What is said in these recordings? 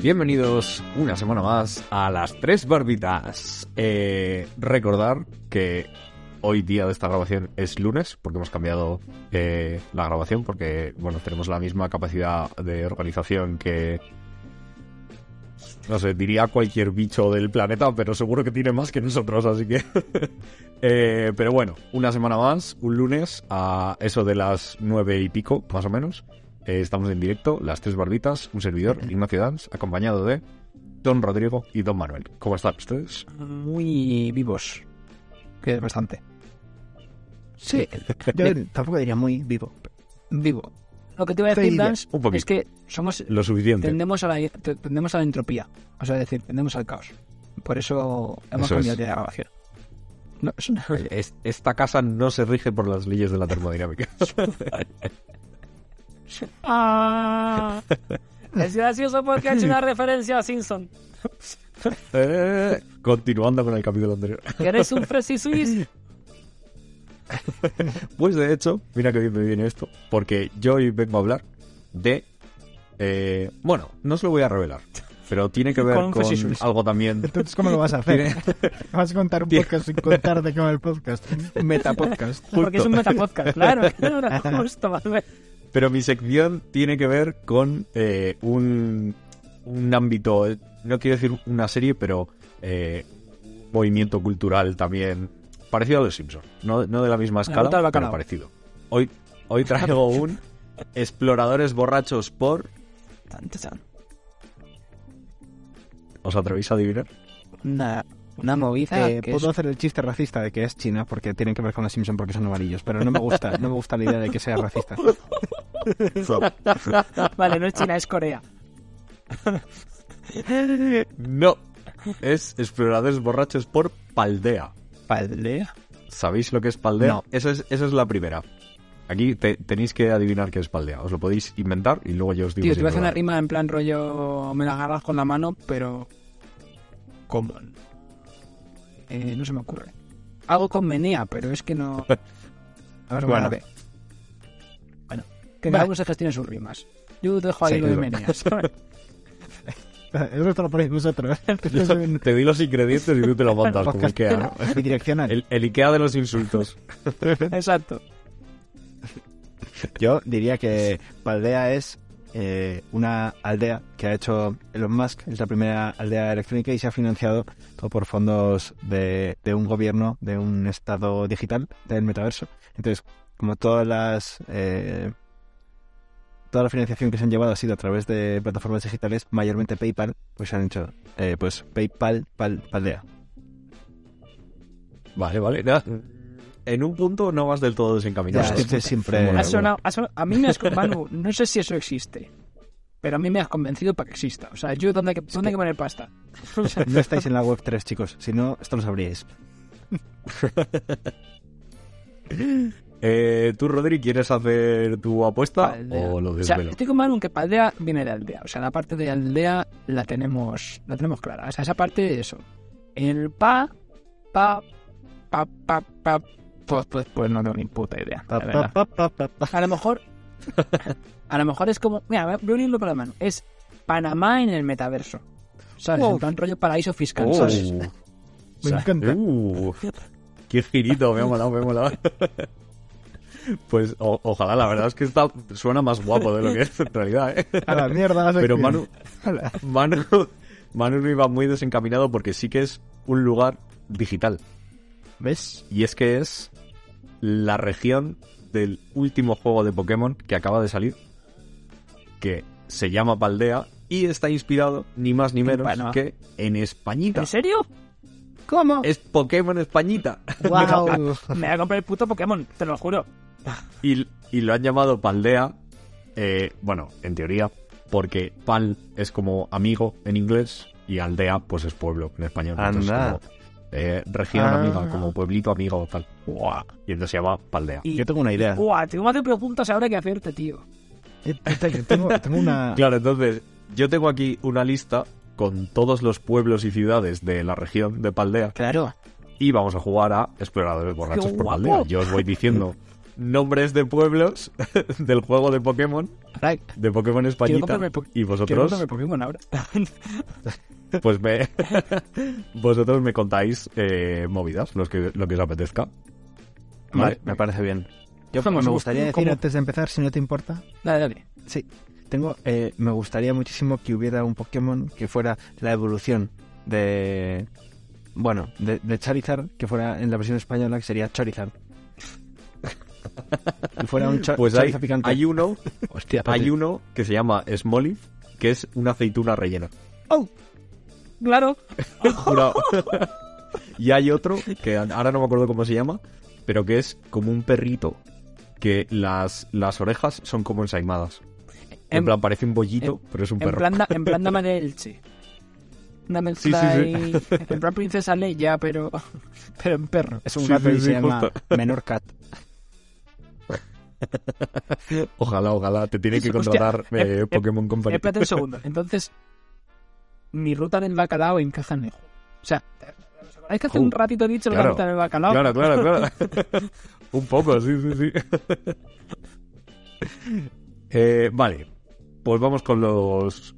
Bienvenidos una semana más a las tres barbitas. Eh, recordar que hoy día de esta grabación es lunes, porque hemos cambiado eh, la grabación, porque bueno, tenemos la misma capacidad de organización que no sé, diría cualquier bicho del planeta, pero seguro que tiene más que nosotros, así que... Eh, pero bueno, una semana más, un lunes, a eso de las nueve y pico, más o menos. Eh, estamos en directo, las tres barbitas, un servidor, Ignacio Dans, acompañado de Don Rodrigo y Don Manuel. ¿Cómo están ustedes? Muy vivos. Que es bastante. Sí, yo tampoco diría muy vivo. Vivo. Lo que te iba a decir, poquito. es que somos Lo suficiente. tendemos a la te- tendemos a la entropía. O sea, es decir, tendemos al caos. Por eso hemos Eso cambiado es. de grabación. No, es una- Es- esta casa no se rige por las leyes de la termodinámica. Ah, es gracioso porque ha hecho una referencia a Simpson. Eh, continuando con el capítulo anterior. Eres un Fresi Swiss. Pues de hecho, mira que bien me viene esto, porque yo hoy vengo a hablar de... eh, bueno, no se lo voy a revelar, pero tiene que ver Con algo también... Entonces, ¿cómo lo vas a hacer? ¿Vas a contar un podcast sin contar de qué va el podcast? Un Metapodcast. Porque es un metapodcast, claro. claro, Justo. Pero mi sección tiene que ver con eh, un, un ámbito, eh, no quiero decir una serie, pero eh, movimiento cultural también parecido a los Simpsons. No, no de la misma escala, del pero parecido. Hoy, hoy traigo un Exploradores borrachos por... ¿Os atrevéis a adivinar? Una, una movida Eh, que puedo es... hacer el chiste racista de que es China porque tienen que ver con los Simpson porque son amarillos, pero no me gusta, no me gusta la idea de que sea racista. Vale, no es China, es Corea. No, es Exploradores borrachos por Paldea. Paldea. ¿Sabéis lo que es Paldea? No. Esa es, esa es la primera. Aquí te- tenéis que adivinar qué es Paldea. Os lo podéis inventar y luego yo os digo. Tío, si te iba a es hacer una rima en plan rollo... Me la agarras con la mano, pero... ¿Cómo? Eh, no se me ocurre. Algo con menea, pero es que no... A ver, Bueno. bueno. Bueno, que cada uno se gestione sus rimas. Yo dejo ahí Sí, lo de meneas. Eso te lo ponéis vosotros. Te di los ingredientes y tú te lo montas como Ikea, ¿no? bidireccional. El, el Ikea de los insultos. Exacto. Yo diría que Paldea es eh, una aldea que ha hecho Elon Musk, es la primera aldea electrónica y se ha financiado todo por fondos de, de un gobierno, de un estado digital del metaverso. Entonces, como todas las... eh, toda la financiación que se han llevado ha sido a través de plataformas digitales, mayormente PayPal, pues han hecho eh, pues PayPal Pal- Paldea. Vale, vale. nada. En un punto no vas del todo desencaminado. Ya, es que siempre- Mola, Ha mola. sonado- ha sonado- a mí me has... Manu, no sé si eso existe, pero a mí me has convencido para que exista. O sea, yo, ¿dónde hay que, dónde hay que poner pasta? No estáis en la web 3, chicos. Si no, esto lo sabríais. Eh, ¿Tú, Rodri, quieres hacer tu apuesta Paldea. o lo O sea, desvelo? estoy con que Paldea viene de aldea. O sea, la parte de aldea la tenemos, la tenemos clara. O sea, esa parte de eso. El pa, pa, pa, pa, pa. Pues, pues, pues no tengo ni puta idea. la Pa, verdad. pa, pa, pa, pa. A lo mejor. A lo mejor es como. Mira, voy a unirlo por la mano. Es Panamá en el metaverso. ¿Sabes? Oh. En plan rollo paraíso fiscal. Oh. ¿sabes? Me O sea, encanta. Uh, qué girito, me ha molado, me ha molado. Pues o- ojalá, la verdad es que está, suena más guapo de lo que es en realidad, ¿eh? A la mierda. la Pero. Manu. Manu, Manu no iba muy desencaminado porque sí que es un lugar digital. ¿Ves? Y es que es la región del último juego de Pokémon que acaba de salir, que se llama Paldea y está inspirado ni más ni menos que en Españita. ¿En serio? ¿Cómo? Es Pokémon Españita. ¡Wow! Me voy a comprar el puto Pokémon, te lo juro. Y, y lo han llamado Paldea, eh, bueno, en teoría, porque Pal es como amigo en inglés y aldea pues es pueblo en español. Entonces, Anda. como, eh, región Ah. amiga, como pueblito amigo tal. Y entonces se llama Paldea. Y- Yo tengo una idea. Uah, tengo más de preguntas ahora que hacerte, tío. Te- Tengo, tengo una... Claro, entonces yo tengo aquí una lista con todos los pueblos y ciudades de la región de Paldea Claro. y vamos a jugar a Exploradores Borrachos ¡Qué por! Paldea. Yo os voy diciendo nombres de pueblos del juego de Pokémon, de Pokémon Españita. po- Y vosotros, comprarme Pokémon ahora. pues me, vosotros me contáis eh, movidas, los que, lo que os apetezca. Vale, me parece bien. Yo Hacemos me gustaría decir antes de empezar, si no te importa, Dale, dale. Sí, tengo, eh, me gustaría muchísimo que hubiera un Pokémon que fuera la evolución de, bueno, de, de Charizard, que fuera en la versión española que sería Chorizard. Y fuera un Pues hay, picante. hay uno, Hostia, hay uno que se llama Smoliv, que es una aceituna rellena. Claro. Jurado. y hay otro que ahora no me acuerdo cómo se llama, pero que es como un perrito que las, las orejas son como ensaimadas. En, En- plan, parece un bollito, pero es un En perro. plan, en plan dame de Elche. Una mezcla Sí, sí, ahí- En plan princesa Leia, pero... Pero en perro. Es un Sí, gato sí, y sí, se llama. Menor Cat. Ojalá, ojalá, te tiene que contratar eh, eh, eh, Pokémon Company. Espérate un segundo. Entonces, mi ruta del bacalao encaja en el juego. O sea, ¿os acordáis que hace un ratito he dicho la ruta del bacalao? Claro, claro, claro. un poco, sí, sí, sí. Eh, vale, pues vamos con los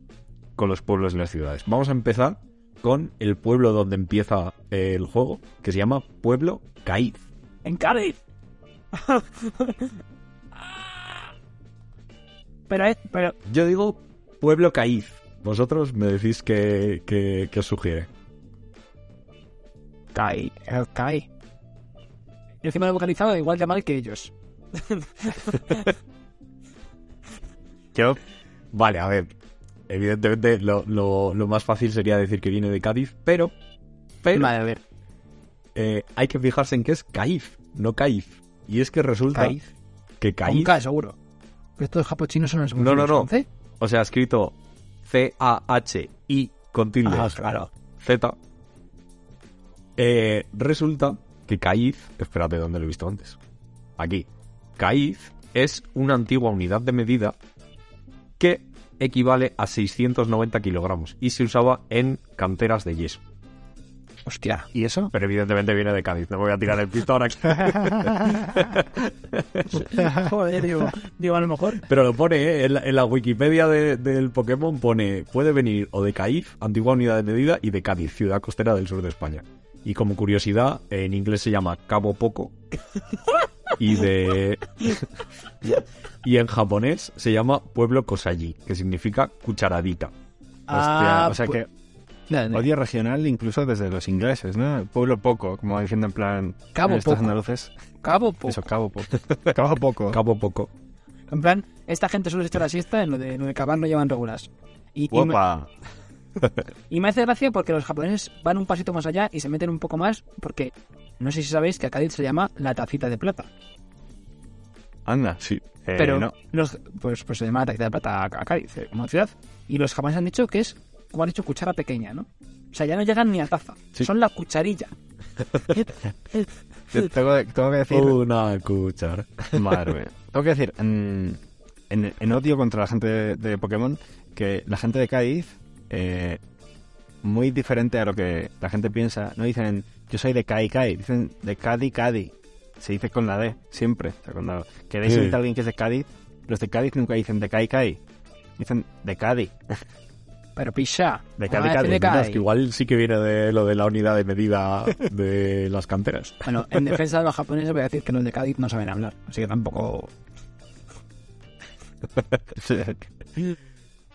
con los pueblos y las ciudades. Vamos a empezar con el pueblo donde empieza eh, el juego, que se llama Pueblo Caíz. En Cádiz. Pero es... Pero... Yo digo Pueblo Caíz. Vosotros me decís que, que, que os sugiere. Cae. Cae. Y encima lo he vocalizado igual de mal que ellos. Yo, Vale, a ver. Evidentemente lo, lo- lo más fácil sería decir que viene de Cádiz, pero, pero Vale, a ver. eh, hay que fijarse en que es Caíz, no Caíz. Y es que resulta que Con Caíz, K, seguro. Estos japochinos son los No, no, no. O sea, escrito C-A-H-I con tilde Ah, claro. Z, eh, resulta que Caíz, espérate, ¿dónde lo he visto antes? Aquí. Caíz es una antigua unidad de medida que equivale a 690 kilogramos y se usaba en canteras de yeso. Hostia. ¿y eso? Pero evidentemente viene de Cádiz, no me voy a tirar el pistón aquí. Joder, digo, digo, a lo mejor. Pero lo pone, ¿eh? en, la, en la Wikipedia de- del Pokémon pone, puede venir o de Caíz, antigua unidad de medida, y de Cádiz, ciudad costera del sur de España. Y como curiosidad, en inglés se llama Cabo Poco. Y de... y en japonés se llama Pueblo Kosaji, que significa cucharadita. Hostia, Ah, o sea que Dale. odio regional incluso desde los ingleses, ¿no? Pueblo poco, como diciendo en plan... Cabo en poco. andaluces. Cabo poco. Eso, cabo poco. Cabo poco. Cabo Poco. En plan, esta gente suele echar la siesta en lo de, en lo de cavar no llevan regulas. Y, y, me, Opa. y me hace gracia porque los japoneses van un pasito más allá y se meten un poco más porque no sé si sabéis que a Cádiz se llama la tacita de plata. Anda, sí. Eh, Pero no. los, pues, pues se llama la tacita de plata a, a Cádiz eh, como ciudad. Y los japoneses han dicho que es, como han dicho, cuchara pequeña, ¿no? O sea, ya no llegan ni a taza. Sí. Son la cucharilla. Te- Tengo, tengo que decir... Una cuchara. Madre mía. Tengo que decir, en, en, en odio contra la gente de, de Pokémon, que la gente de Cádiz, eh, muy diferente a lo que la gente piensa, no dicen yo soy de Kai Kai, dicen de Cadi Cadi. Se dice con la D, siempre. O sea, cuando queréis Sí. invitar a alguien que es de Cádiz, los de Cádiz nunca dicen de Kai Kai, dicen de Cádiz. Pero picha. De ¿cómo Cádiz, va a decir de Cádiz, No, Cádiz? es que igual sí que viene de lo de la unidad de medida de las canteras. Bueno, en defensa de los japoneses voy a decir que los de Cádiz no saben hablar. Así que tampoco...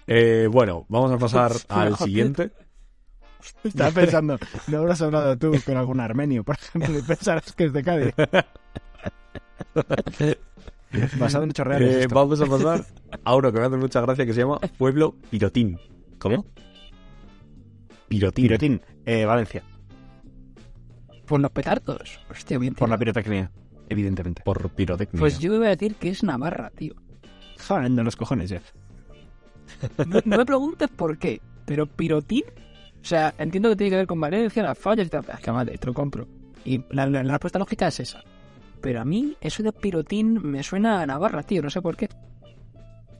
Eh, bueno, vamos a pasar al siguiente. Estaba pensando, ¿no habrás hablado tú con algún armenio, por ejemplo, y pensarás que es de Cádiz? Basado en hechos reales. Eh, vamos a pasar a uno que me hace mucha gracia que se llama Pueblo Pirotín. ¿Cómo? Pirotín. Pirotín, eh, Valencia, Por los petardos. Hostia, bien por la pirotecnia, evidentemente. Por pirotecnia. Pues yo iba a decir que es Navarra, tío. Joder, de los cojones ya. No, no me preguntes por qué, pero pirotín... O sea, entiendo que tiene que ver con Valencia, las fallas y tal. Es que vale, te lo compro. Y la, la- la respuesta lógica es esa. Pero a mí eso de pirotín me suena a Navarra, tío. No sé por qué.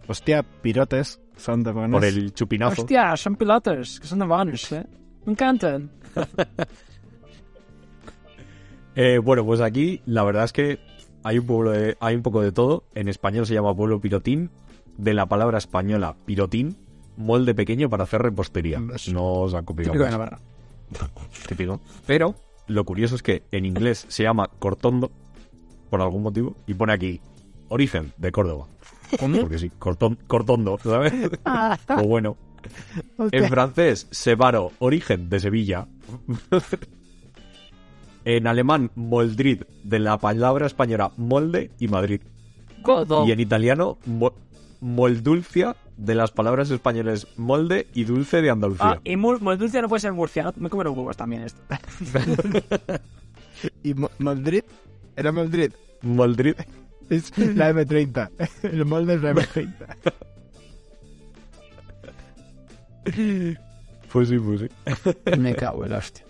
Hostia, pirotes son de. Por el chupinazo. Hostia, son pilotos, que son de ¿eh? Me encantan. Eh, bueno, pues aquí la verdad es que hay un pueblo de, hay un poco de todo. En español se llama pueblo pirotín, de la palabra española pirotín, molde pequeño para hacer repostería. No os ha copiado. Típico de. Navarra. Típico. Pero lo curioso es que en inglés se llama cortondo, por algún motivo, y pone aquí origen de Córdoba. ¿Cómo? Porque sí, cortón, cortondo, ¿sabes? Ah, o bueno. En francés, Sebaro, origen de Sevilla. en alemán, Moldrid, de la palabra española molde y Madrid. Godo. Y en italiano, mo- moldulcia, de las palabras españolas molde y dulce de Andalucía. Ah, y Murcia no puede ser Murcia, ¿no? Me come los huevos también esto. ¿Y Mo- Madrid? Era Madrid. Moldrid. Es la M30. El molde es la M30. Pues sí, pues sí. Me cago en la hostia.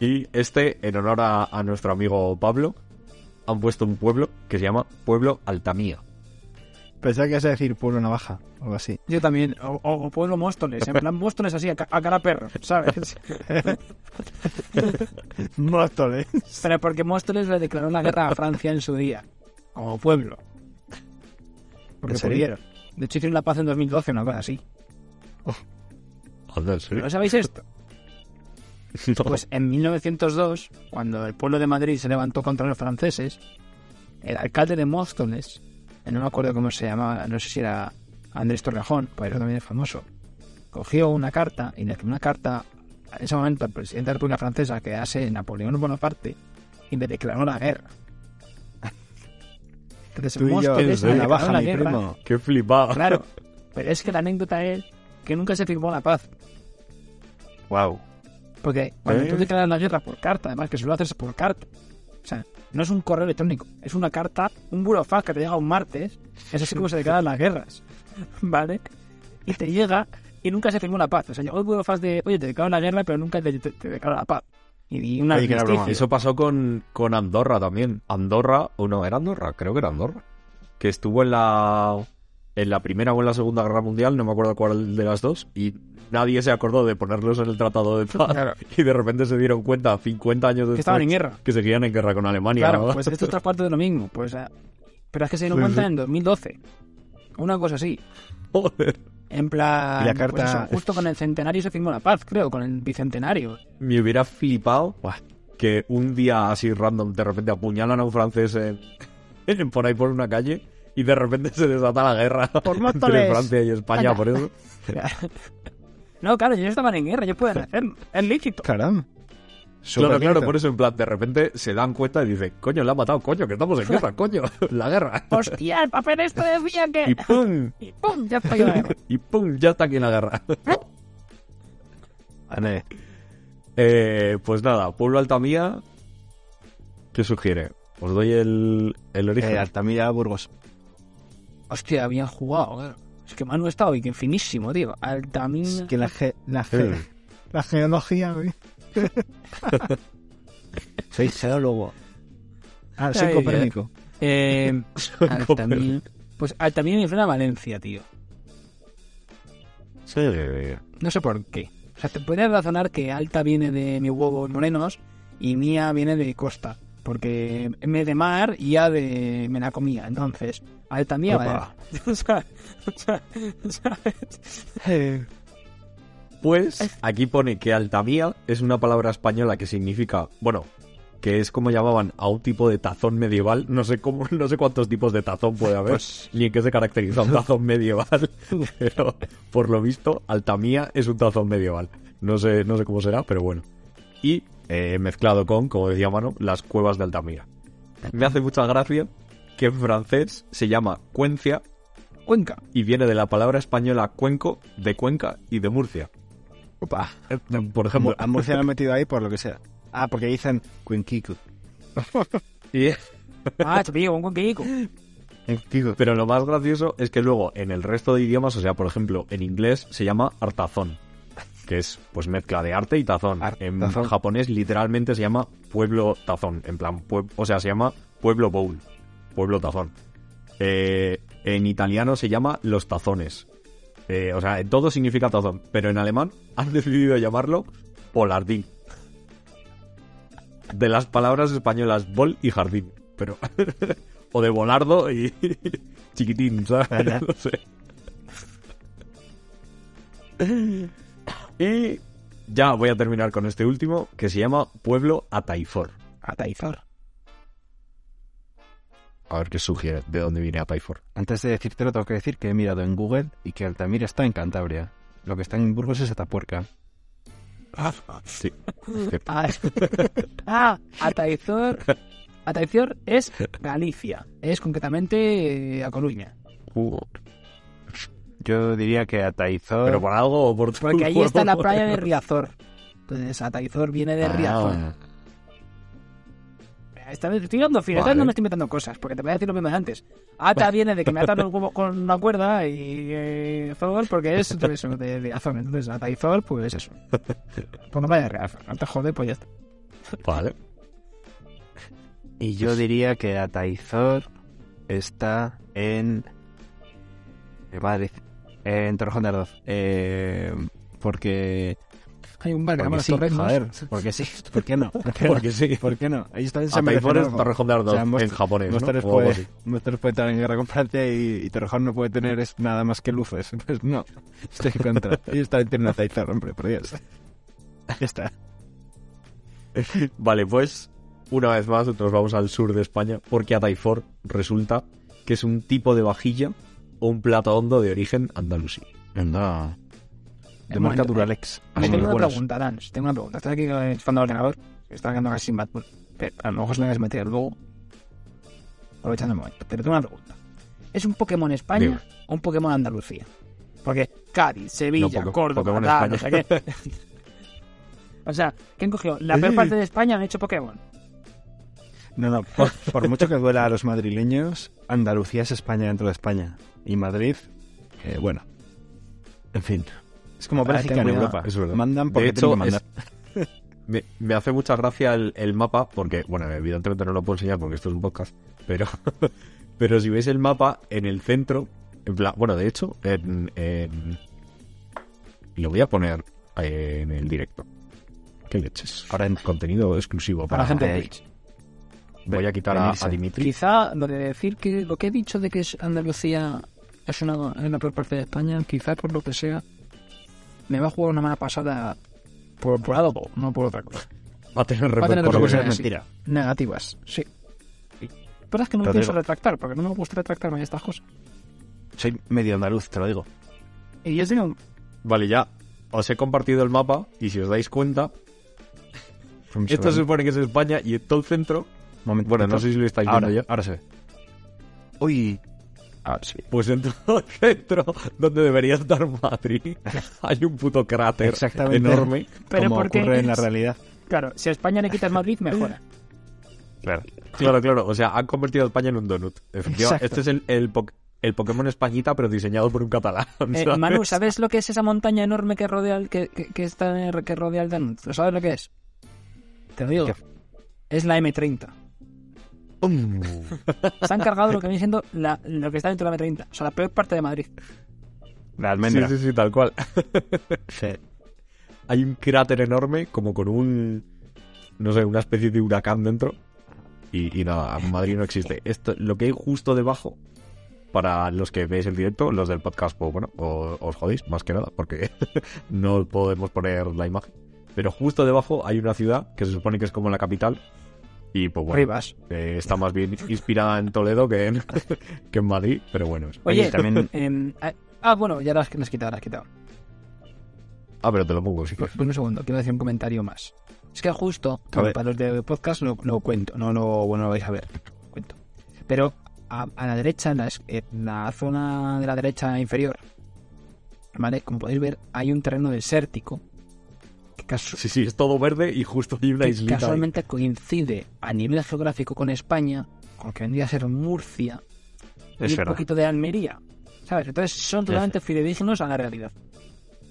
Y este, en honor a, a nuestro amigo Pablo, han puesto un pueblo que se llama Pueblo Altamía. Pensaba que ibas a decir pueblo navaja o algo así. Yo también. O, pueblo Móstoles. En plan Móstoles así, a, ca- a cara perro, ¿sabes? Móstoles. Pero porque Móstoles le declaró la guerra a Francia en su día. Como pueblo. Porque ¿En serio? pudieron. De hecho, hicieron la paz en 2012, una cosa así. Anda, ¿en serio? ¿No sabéis esto? No. Pues en 1902, cuando el pueblo de Madrid se levantó contra los franceses, el alcalde de Móstoles, no me acuerdo cómo se llamaba, no sé si era Andrés Torrejón, pero también es famoso, cogió una carta y le escribió una carta en ese momento al presidente de la República Francesa, que hace Napoleón Bonaparte, y le declaró la guerra. Entonces, Tú y yo, Móstoles ¿en le serio? declaró navaja, la mi guerra. primo. Qué flipado. Claro, pero es que la anécdota es que nunca se firmó la paz. Wow. Porque cuando ¿Eh? tú declaras la guerra por carta, además que solo haces por carta. O sea, no es un correo electrónico, es una carta, un burofax que te llega un martes. Es así como se declaran las guerras. ¿Vale? Y te llega y nunca se firmó la paz. O sea, llegó el burofax de, oye, te declaro la guerra, pero nunca te, te, te declaro la paz. Y, una Oye, broma. Eso pasó con, con Andorra también. Andorra, o no, era Andorra, creo que era Andorra. Que estuvo en la, en la Primera o en la Segunda Guerra Mundial, no me acuerdo cuál de las dos, y nadie se acordó de ponerlos en el Tratado de Paz. Claro. Y de repente se dieron cuenta, 50 años después, que estaban en guerra. que seguían en guerra con Alemania. Claro, ¿no? pues esto es otra parte de lo mismo. Pues, eh, pero es que se dieron Sí, cuenta sí. en 2012. Una cosa así. Joder. En plan, Y la pues carta- eso, justo con el centenario se firmó la paz, creo, con el bicentenario. Me hubiera flipado que un día así random de repente apuñalan a un francés en, en- por ahí por una calle y de repente se desata la guerra Por entre. Francia y España Anda. por eso. No, claro, ellos estaban en guerra, ellos pueden hacerlo. Es lícito. Caramba. Claro, claro, por eso en plan, de repente se dan cuenta y dicen, coño, le ha matado, coño, que estamos en guerra, coño, la guerra. Hostia, el papel este decía que... Y pum, Y pum, ya estoy en la guerra. y pum, ya está aquí en la guerra. Ane. Eh, pues nada, Pueblo Altamía, ¿qué sugiere? Os doy el, el origen. Eh, Altamira, Burgos. Hostia, bien jugado, claro. Es que Manu está hoy, que finísimo, tío. Altamina... Es que la, ge- la, ge- Sí. la geología, güey. Soy geólogo. Ah, soy Ay, Copérnico. Eh, Altamina... Pues Altamina me suena a Valencia, tío. Sí. No sé por qué. O sea, te podría razonar que Alta viene de mis huevos morenos y Mía viene de costa. Porque M de mar y A de me la comía. Entonces, Alta Mía, Opa. vale. O sea, o sea, ¿sabes? Pues aquí pone que Altamía es una palabra española que significa, bueno, que es como llamaban a un tipo de tazón medieval. No sé cómo, no sé cuántos tipos de tazón puede haber, ni en qué se caracteriza un tazón medieval. Pero por lo visto, Altamía es un tazón medieval. No sé, no sé cómo será, pero bueno. Y eh, mezclado con, como decía Mano, las cuevas de Altamira. Me hace mucha gracia que en francés se llama Cuencia Cuenca. y viene de la palabra española cuenco, de Cuenca y de Murcia. Opa. Eh, Por ejemplo, A Murcia lo han metido ahí por lo que sea. Ah, porque dicen Cuenquico. Ah, te pillo, un cuenquico. pero lo más gracioso es que luego en el resto de idiomas, o sea, por ejemplo, en inglés se llama artazón, que es pues mezcla de arte y tazón. En japonés literalmente se llama pueblo tazón, en plan, pue- o sea, se llama pueblo bowl, pueblo tazón. Eh, en italiano se llama los tazones. Eh, o sea, en todo significa tazón, pero en alemán han decidido llamarlo polardín. De las palabras españolas bol y jardín. pero... o de Bolardo y... chiquitín, ¿sabes? No sé. Y ya voy a terminar con este último, que se llama Pueblo Ataifor. Ataizor. A ver qué sugiere, de dónde viene Ataifor. Antes de decírtelo, tengo que decir que he mirado en Google y que Altamira está en Cantabria. Lo que está en Burgos es Atapuerca. Sí. Ah, ah, Ataizor. Ataizor es Galicia. Es concretamente eh, a Coruña. Yo diría que Ataizor... ¿Pero por algo o por Porque ahí está la playa de Riazor. Entonces, Ataizor viene de Riazor. Ah, Esta vez estoy dando vez Vale. no me estoy inventando cosas, porque te voy a decir lo mismo de antes. Ata viene de que me atan el huevo con una cuerda y eh, Zor porque es de eso, de Riazor. Entonces, Ataizor, pues eso. Pues no vaya a Riazor, no te jode, pues ya está. Vale. Y yo diría que Ataizor está en... en Madrid. En Torrejón de Ardoz. Eh, porque... Hay un bar que se llama Los sí, joder. Porque sí. ¿Por qué no? ¿Por qué no? Porque sí. ¿Por qué no? Ahí está en San Miguel. Torrejón de Ardoz, en japonés, ¿no? Móstoles O puede. Móstoles puede estar en guerra con Francia y, y Torrejón no puede tener es nada más que luces. Pues no, estoy contra. Ellos también tienen Ataizor, hombre, por Dios. Ya está. Vale, pues una vez más nos vamos al sur de España porque Ataifor resulta que es un tipo de vajilla o un plato hondo de origen andalusí. Anda. De Un marca momento, Duralex. Tengo una pregunta, Dan. Tengo una pregunta. Estoy aquí con el ordenador. Está quedando casi sin Batman. Pero a lo mejor se me vas a meter luego. Aprovechando el momento. Pero tengo una pregunta. ¿Es un Pokémon España Dime. o un Pokémon Andalucía? Porque Cádiz, Sevilla, No, Córdoba, tal, no sé qué. o sea, ¿quién cogió? La peor parte de España han hecho Pokémon. No, no, por, por mucho que duela a los madrileños, Andalucía es España dentro de España. Y Madrid, eh, bueno. En fin. Es como Bélgica en. Europa. Es verdad. Mandan De porque hecho, tienen que mandar. es- me, me hace mucha gracia el, el mapa porque, bueno, evidentemente no lo puedo enseñar porque esto es un podcast, pero, pero si veis el mapa en el centro, en plan, bueno, de hecho, en, en- lo voy a poner eh, en el directo. ¿Qué leches? Ahora en- contenido exclusivo Para la gente de. Twitch. Voy a quitar a, Dimitri. Quizá lo de decir que lo que he dicho de que es Andalucía es una, es la peor parte de España, quizá por lo que sea, me va a jugar una mala pasada por, por algo, no por otra cosa. Va a tener Va a tener repercusiones. repercusiones. es sí. mentira. Negativas, sí. Pero es que no me pienso retractar, porque no me gusta retractarme de estas cosas. Soy medio andaluz, te lo digo. Y yo tengo... Vale, ya os he compartido el mapa y si os dais cuenta, esto se supone que es España y todo el centro, Momento, bueno, no sé si lo estáis ahora, viendo ya. ahora se ve. Uy, Ah, sí. Pues en todo el centro, donde debería estar Madrid, hay un puto cráter Exactamente. enorme. Pero como porque ocurre en la realidad. Claro, si a España le quitas Madrid, mejora. Claro. Claro, claro. O sea, han convertido a España en un donut. Efectivamente, Exacto. este es el, el, po- el Pokémon Españita, pero diseñado por un catalán. Eh. Manu, ¿sabes lo que es esa montaña enorme que rodea el, que, que, que está que rodea el Danubio? ¿Sabes lo que es? Te lo digo. ¿Qué? Es la M30. Se han cargado lo que viene siendo la- lo que está dentro de la M30. O sea, la peor parte de Madrid. La Sí, almendra. sí, sí, tal cual. Sí. Hay un cráter enorme, como con un. No sé, una especie de huracán dentro. Y, y nada, Madrid no existe. Esto, lo que hay justo debajo, para los que veis el directo, los del podcast, pues bueno, o- os jodéis, más que nada, porque no podemos poner la imagen. Pero justo debajo hay una ciudad que se supone que es como la capital. Y pues bueno, Rivas. eh, está más bien inspirada en Toledo que en, que en Madrid, pero bueno. Oye, Oye, también- em, ah, bueno, ya las, has quitado, las has quitado. Ah, pero te lo pongo, sí. Pues, pues un segundo, quiero decir un comentario más. Es que justo, para los de podcast lo, lo cuento, no lo, bueno, lo vais a ver, lo cuento. Pero a, a la derecha, en la, en la zona de la derecha inferior, ¿vale? Como podéis ver, hay un terreno desértico casu- Sí, sí, es todo verde y justo hay una islita. ahí. casualmente coincide a nivel geográfico con España, con lo que vendría a ser Murcia y Es un poquito de Almería, ¿sabes? Entonces son totalmente fidedignos a la realidad.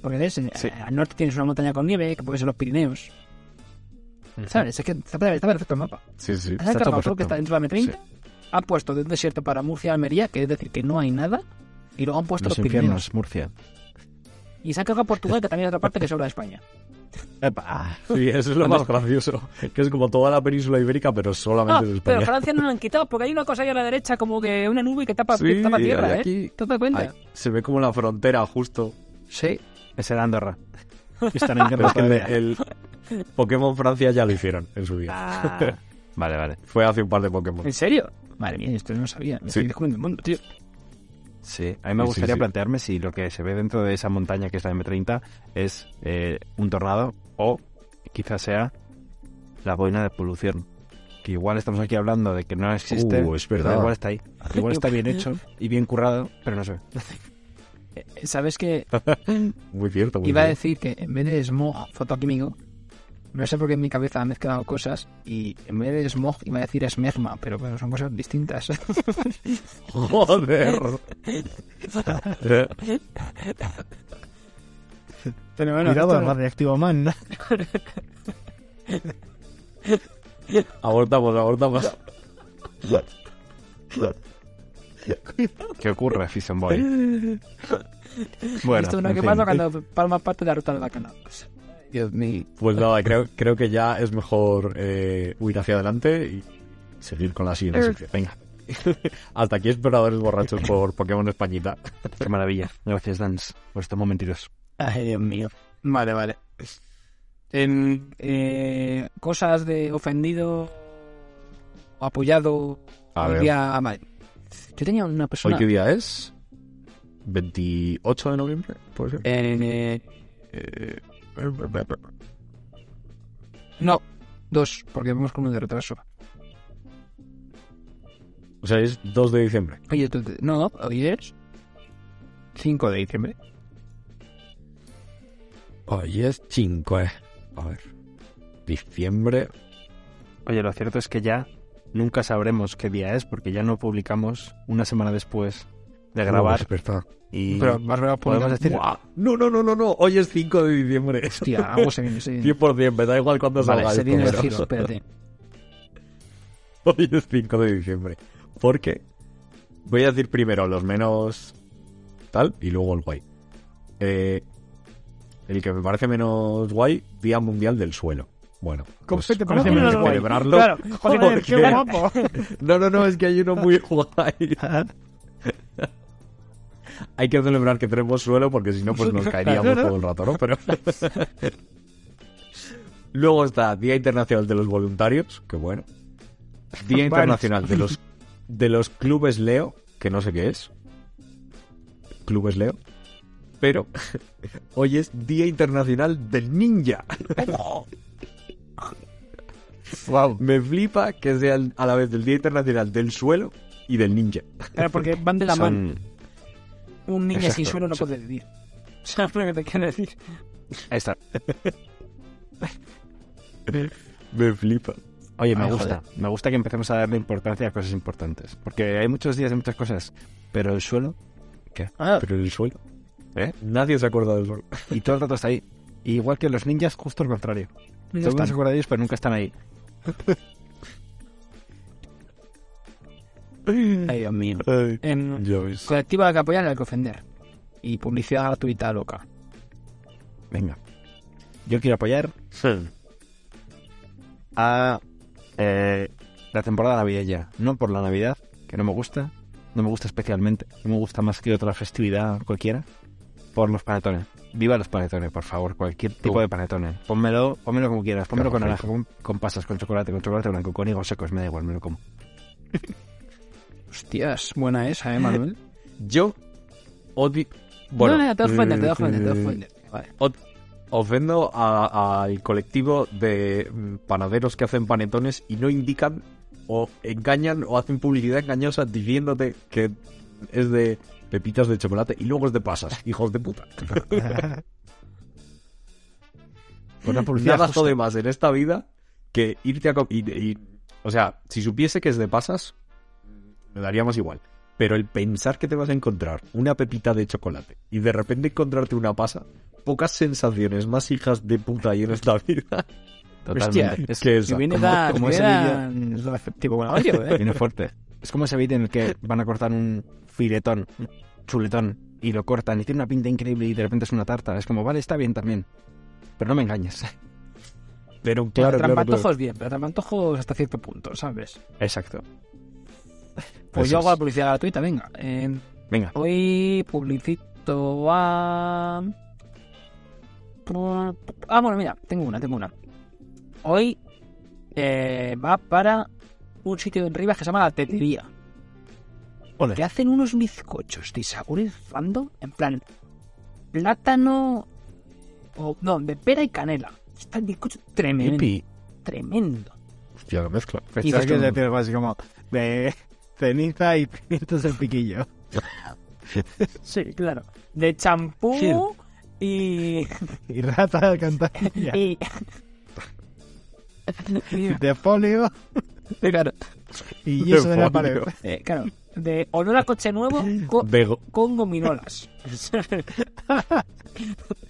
Porque ¿ves? Sí. al norte tienes una montaña con nieve, que puede ser los Pirineos, ¿sabes? Es que está, está perfecto el mapa. Sí, sí. Han Está todo que está dentro de la M30, han puesto de un desierto para Murcia Almería, que es decir, que no hay nada, y luego han puesto los, Los Pirineos. Murcia. Y se han cargado Portugal, que también es otra parte que sobra de España. Epa. Sí, eso es lo más gracioso. Que es como toda la península ibérica, pero Ah, solamente pero España. Francia no lo han quitado porque hay una cosa ahí a la derecha como que una nube que tapa, que Sí, tapa y tierra, aquí- ¿eh? ¿Te das cuenta? Ay, se ve como la frontera justo. Sí. Ese era Andorra. Que Están en Pero es que el, el Pokémon Francia ya lo hicieron en su día. Ah. Vale, vale. Fue hace un par de Pokémon. ¿En serio? Madre mía, esto no lo sabía. Me Sí. estoy descubriendo el mundo, tío. Sí, a mí me Sí, gustaría sí, sí. plantearme si lo que se ve dentro de esa montaña que es la M30 es eh, un tornado o quizás sea la boina de polución. Que igual estamos aquí hablando de que no existe, Uh, es pero verdad. igual está ahí. Igual está bien hecho y bien currado, pero no se ve. Eh, ¿Sabes qué? Muy cierto, muy Iba a decir que en vez de smog fotoquímico, no sé por qué en mi cabeza han mezclado cosas y en vez de smog iba a decir esmerma, pero bueno, son cosas distintas. Joder. pero bueno, Cuidado, esto- más reactivo man. abortamos, abortamos. ¿Qué ocurre, Fission Boy? Bueno, esto no en que fin. pasa cuando palma parte de la ruta de la cana. Dios mío. Pues nada, creo, creo que ya es mejor eh, huir hacia adelante y seguir con la siguiente sección. Venga. Hasta aquí exploradores borrachos por Pokémon Españita. Qué maravilla. Gracias, Dance, por estos momentitos. Ay, Dios mío. Vale, vale. En eh, cosas de ofendido o apoyado. A hoy ver. día- vale. Yo tenía una ¿Hoy persona. qué día es? ¿28 de noviembre? ¿Puede ser? en, eh, eh, no, dos, porque vamos con uno de retraso. O sea, es 2 de diciembre. Oye, tú- no, hoy es 5 de diciembre. Hoy es 5, eh. A ver. Diciembre. Oye, lo cierto es que ya nunca sabremos qué día es porque ya no publicamos una semana después de grabar Oh, es verdad. Y Pero más o menos podemos decir Buah. No, no, no, no, no. Hoy es 5 de diciembre. Hostia, algo se viene, se viene. 100%, me da igual cuándo Vale, salga se esto, viene el giro, espérate. Hoy es 5 de diciembre. Porque voy a decir primero los menos tal y luego el guay. Eh, el que me parece menos guay, Día Mundial del Suelo. Bueno, ¿Cómo pues, te ¿cómo parece que menos guay? celebrarlo? Claro, joder, qué Porque- guapo. No, no, no, es que hay uno muy guay. Hay que celebrar que tenemos suelo porque si no, pues nos caeríamos todo el rato, ¿no? Pero... Luego está Día Internacional de los Voluntarios, que bueno. Día Internacional de los, de los Clubes Leo, que no sé qué es. Clubes Leo. Pero hoy es Día Internacional del Ninja. wow. Me flipa que sea a la vez del Día Internacional del Suelo y del Ninja. Claro, porque van de la mano. Son... Un niño sin suelo no puede vivir. ¿Sabes lo que te quiero decir? Ahí está. Me flipa. Oye, me Ay, gusta. Me gusta que empecemos a darle importancia a cosas importantes. Porque hay muchos días de muchas cosas. Pero el suelo, Ah, Pero el suelo. ¿eh? Nadie se acuerda del suelo. Y todo el rato está ahí. Igual que los ninjas, justo al contrario. Todo el mundo se acuerda de ellos, pero nunca están ahí. Ay, Dios mío. En Ya ves. colectiva que apoyan al que ofender. Y publicidad gratuita loca. Venga. Yo quiero apoyar a eh, la temporada navideña. No por la Navidad, que no me gusta. No me gusta especialmente. No me gusta más que otra festividad cualquiera. Por los panetones. Viva los panetones, por favor. Cualquier tipo Tú. de panetones. Pónmelo, pónmelo como quieras. Pónmelo con naranja, con, con pasas, con chocolate, con chocolate blanco, con higos secos. Me da igual, me lo como. Hostias, buena esa, ¿eh, Manuel? Yo odio. Bueno, no, no, te cuenta, te eh, cuenta, te das cuenta. Vale. od- ofendo al colectivo de mm, panaderos que hacen panetones y no indican o engañan o hacen publicidad engañosa diciéndote que es de pepitas de chocolate y luego es de pasas, hijos de puta. Una publicidad Nada justa. jode más en esta vida que irte a... co- y- y- o sea, si supiese que es de pasas, me daría más igual. Pero el pensar que te vas a encontrar una pepita de chocolate y de repente encontrarte una pasa, pocas sensaciones más hijas de puta hay en esta vida. Totalmente. Hostia, es que Si esa. viene como- da, como viene ese da- es lo efectivo con audio, ¿eh? Viene fuerte. Es como ese vídeo en el que van a cortar un filetón, un chuletón, y lo cortan y tiene una pinta increíble y de repente es una tarta. Es como, vale, está bien también. pero no me engañes. Pero claro, claro, trampantojos claro. bien, pero trampantojos hasta cierto punto, ¿sabes? Exacto. Pues Eso yo hago la publicidad gratuita, venga. Eh, Venga. hoy publicito a... Ah, bueno, mira, tengo una, tengo una. Hoy eh, va para un sitio en Rivas que se llama La Tetería. Ole. Que hacen unos bizcochos de sabores random, en plan plátano o no, de pera y canela. Está el bizcocho tremendo, Ipi. tremendo. Hostia, la mezcla. Pensaba que decir algo así como de ceniza y pimientos en piquillo. Sí, claro. De champú y Y rata de alcantarilla. y De folio claro, y yeso de la pared. eh, claro, de olor a coche nuevo co- De, go- con gominolas.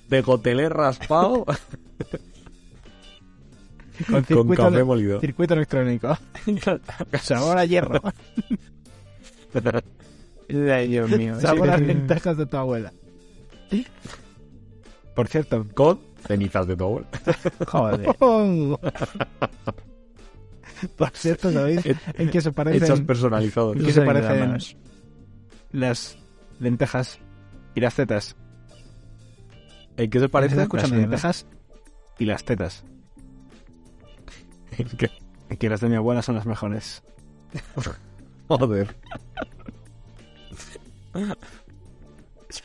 de gotelé raspado Con con circuito, café molido. circuito electrónico. Sabor a hierro. Ay, Dios mío. Sabor a sí. lentejas de tu abuela. Por cierto. Con cenizas de tu abuela. Joder. Por cierto, ¿sabéis en qué se Hechas parecen personalizados. ¿En qué se parecen las lentejas y las tetas? ¿En qué se parece? Estás escuchando, las lentejas y las tetas. Que las de mi abuela son las mejores. Joder.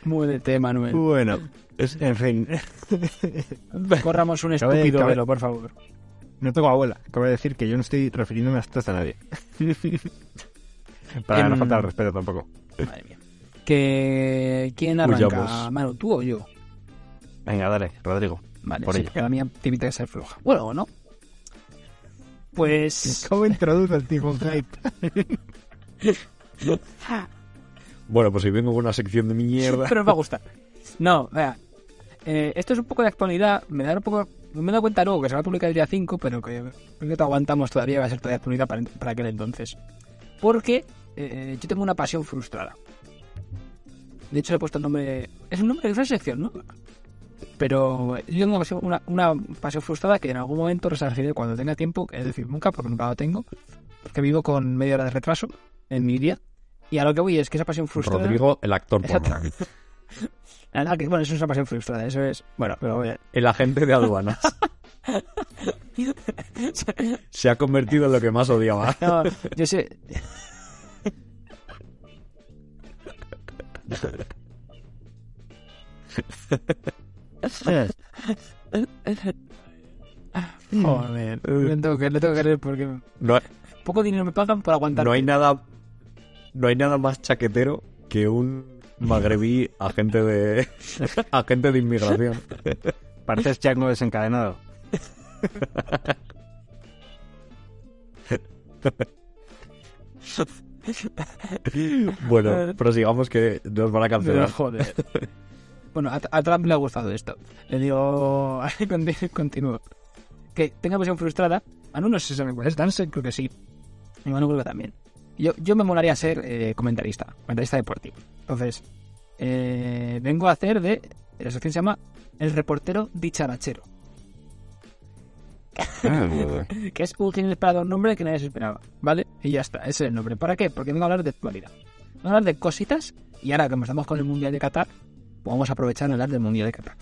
Muy de té, Manuel. Bueno, en fin, Corramos un estúpido cabe- velo, por favor. no tengo abuela. Acabo de decir que yo no estoy refiriéndome a tetas de nadie. Para no Em, faltar al respeto tampoco. Madre mía. Que... ¿Quién arranca? Huyamos. Manu, ¿tú o yo? Venga, dale, Rodrigo. Vale, Por sí, ello. que la mía tiene que ser floja. Bueno, ¿o no? Pues... ¿Cómo introduce el tipo hype? Bueno, pues si vengo con una sección de mierda. Pero os va a gustar. No, vea. eh, esto es un poco de actualidad. Me da un poco. Me he dado cuenta luego que se va a publicar el día 5, pero que creo que te aguantamos todavía. Va a ser todavía actualidad para, para aquel entonces. Porque eh, yo tengo una pasión frustrada. De hecho, le he puesto el nombre. Es un nombre, es una sección, ¿no? Pero yo tengo una una, pasión frustrada que en algún momento resarciré cuando tenga tiempo. Es decir, nunca, porque nunca lo tengo. Porque vivo con media hora de retraso en mi día. Y a lo que voy es que esa pasión frustrada. Rodrigo, el actor porno. Nada, que bueno, eso es una pasión frustrada, eso es. Bueno, pero bueno. El agente de aduanas. Se ha convertido en lo que más odiaba. No, yo sé. Joder, le tengo que, le tengo que leer porque No, poco dinero me pagan por aguantar. no hay nada. No hay nada más chaquetero que un magrebí agente de. agente de inmigración. Pareces Django desencadenado. Bueno, prosigamos que nos van a cancelar. joder. Bueno, a, a Trump le ha gustado esto. Le digo, conti- continúo. Que tenga pasión frustrada. Manu no sé si sabe cuál es, Dancer creo que sí. Y Manu creo que también. Yo, yo me molaría ser eh, comentarista, comentarista deportivo. Entonces, eh, vengo a hacer de... La sección se llama El reportero dicharachero. que es un inesperado nombre que nadie se esperaba, ¿vale? Y ya está, ese es el nombre. ¿Para qué? Porque vengo a hablar de actualidad. Vengo a hablar de cositas y ahora que estamos con el Mundial de Qatar, vamos a aprovechar a hablar del Mundial de Qatar.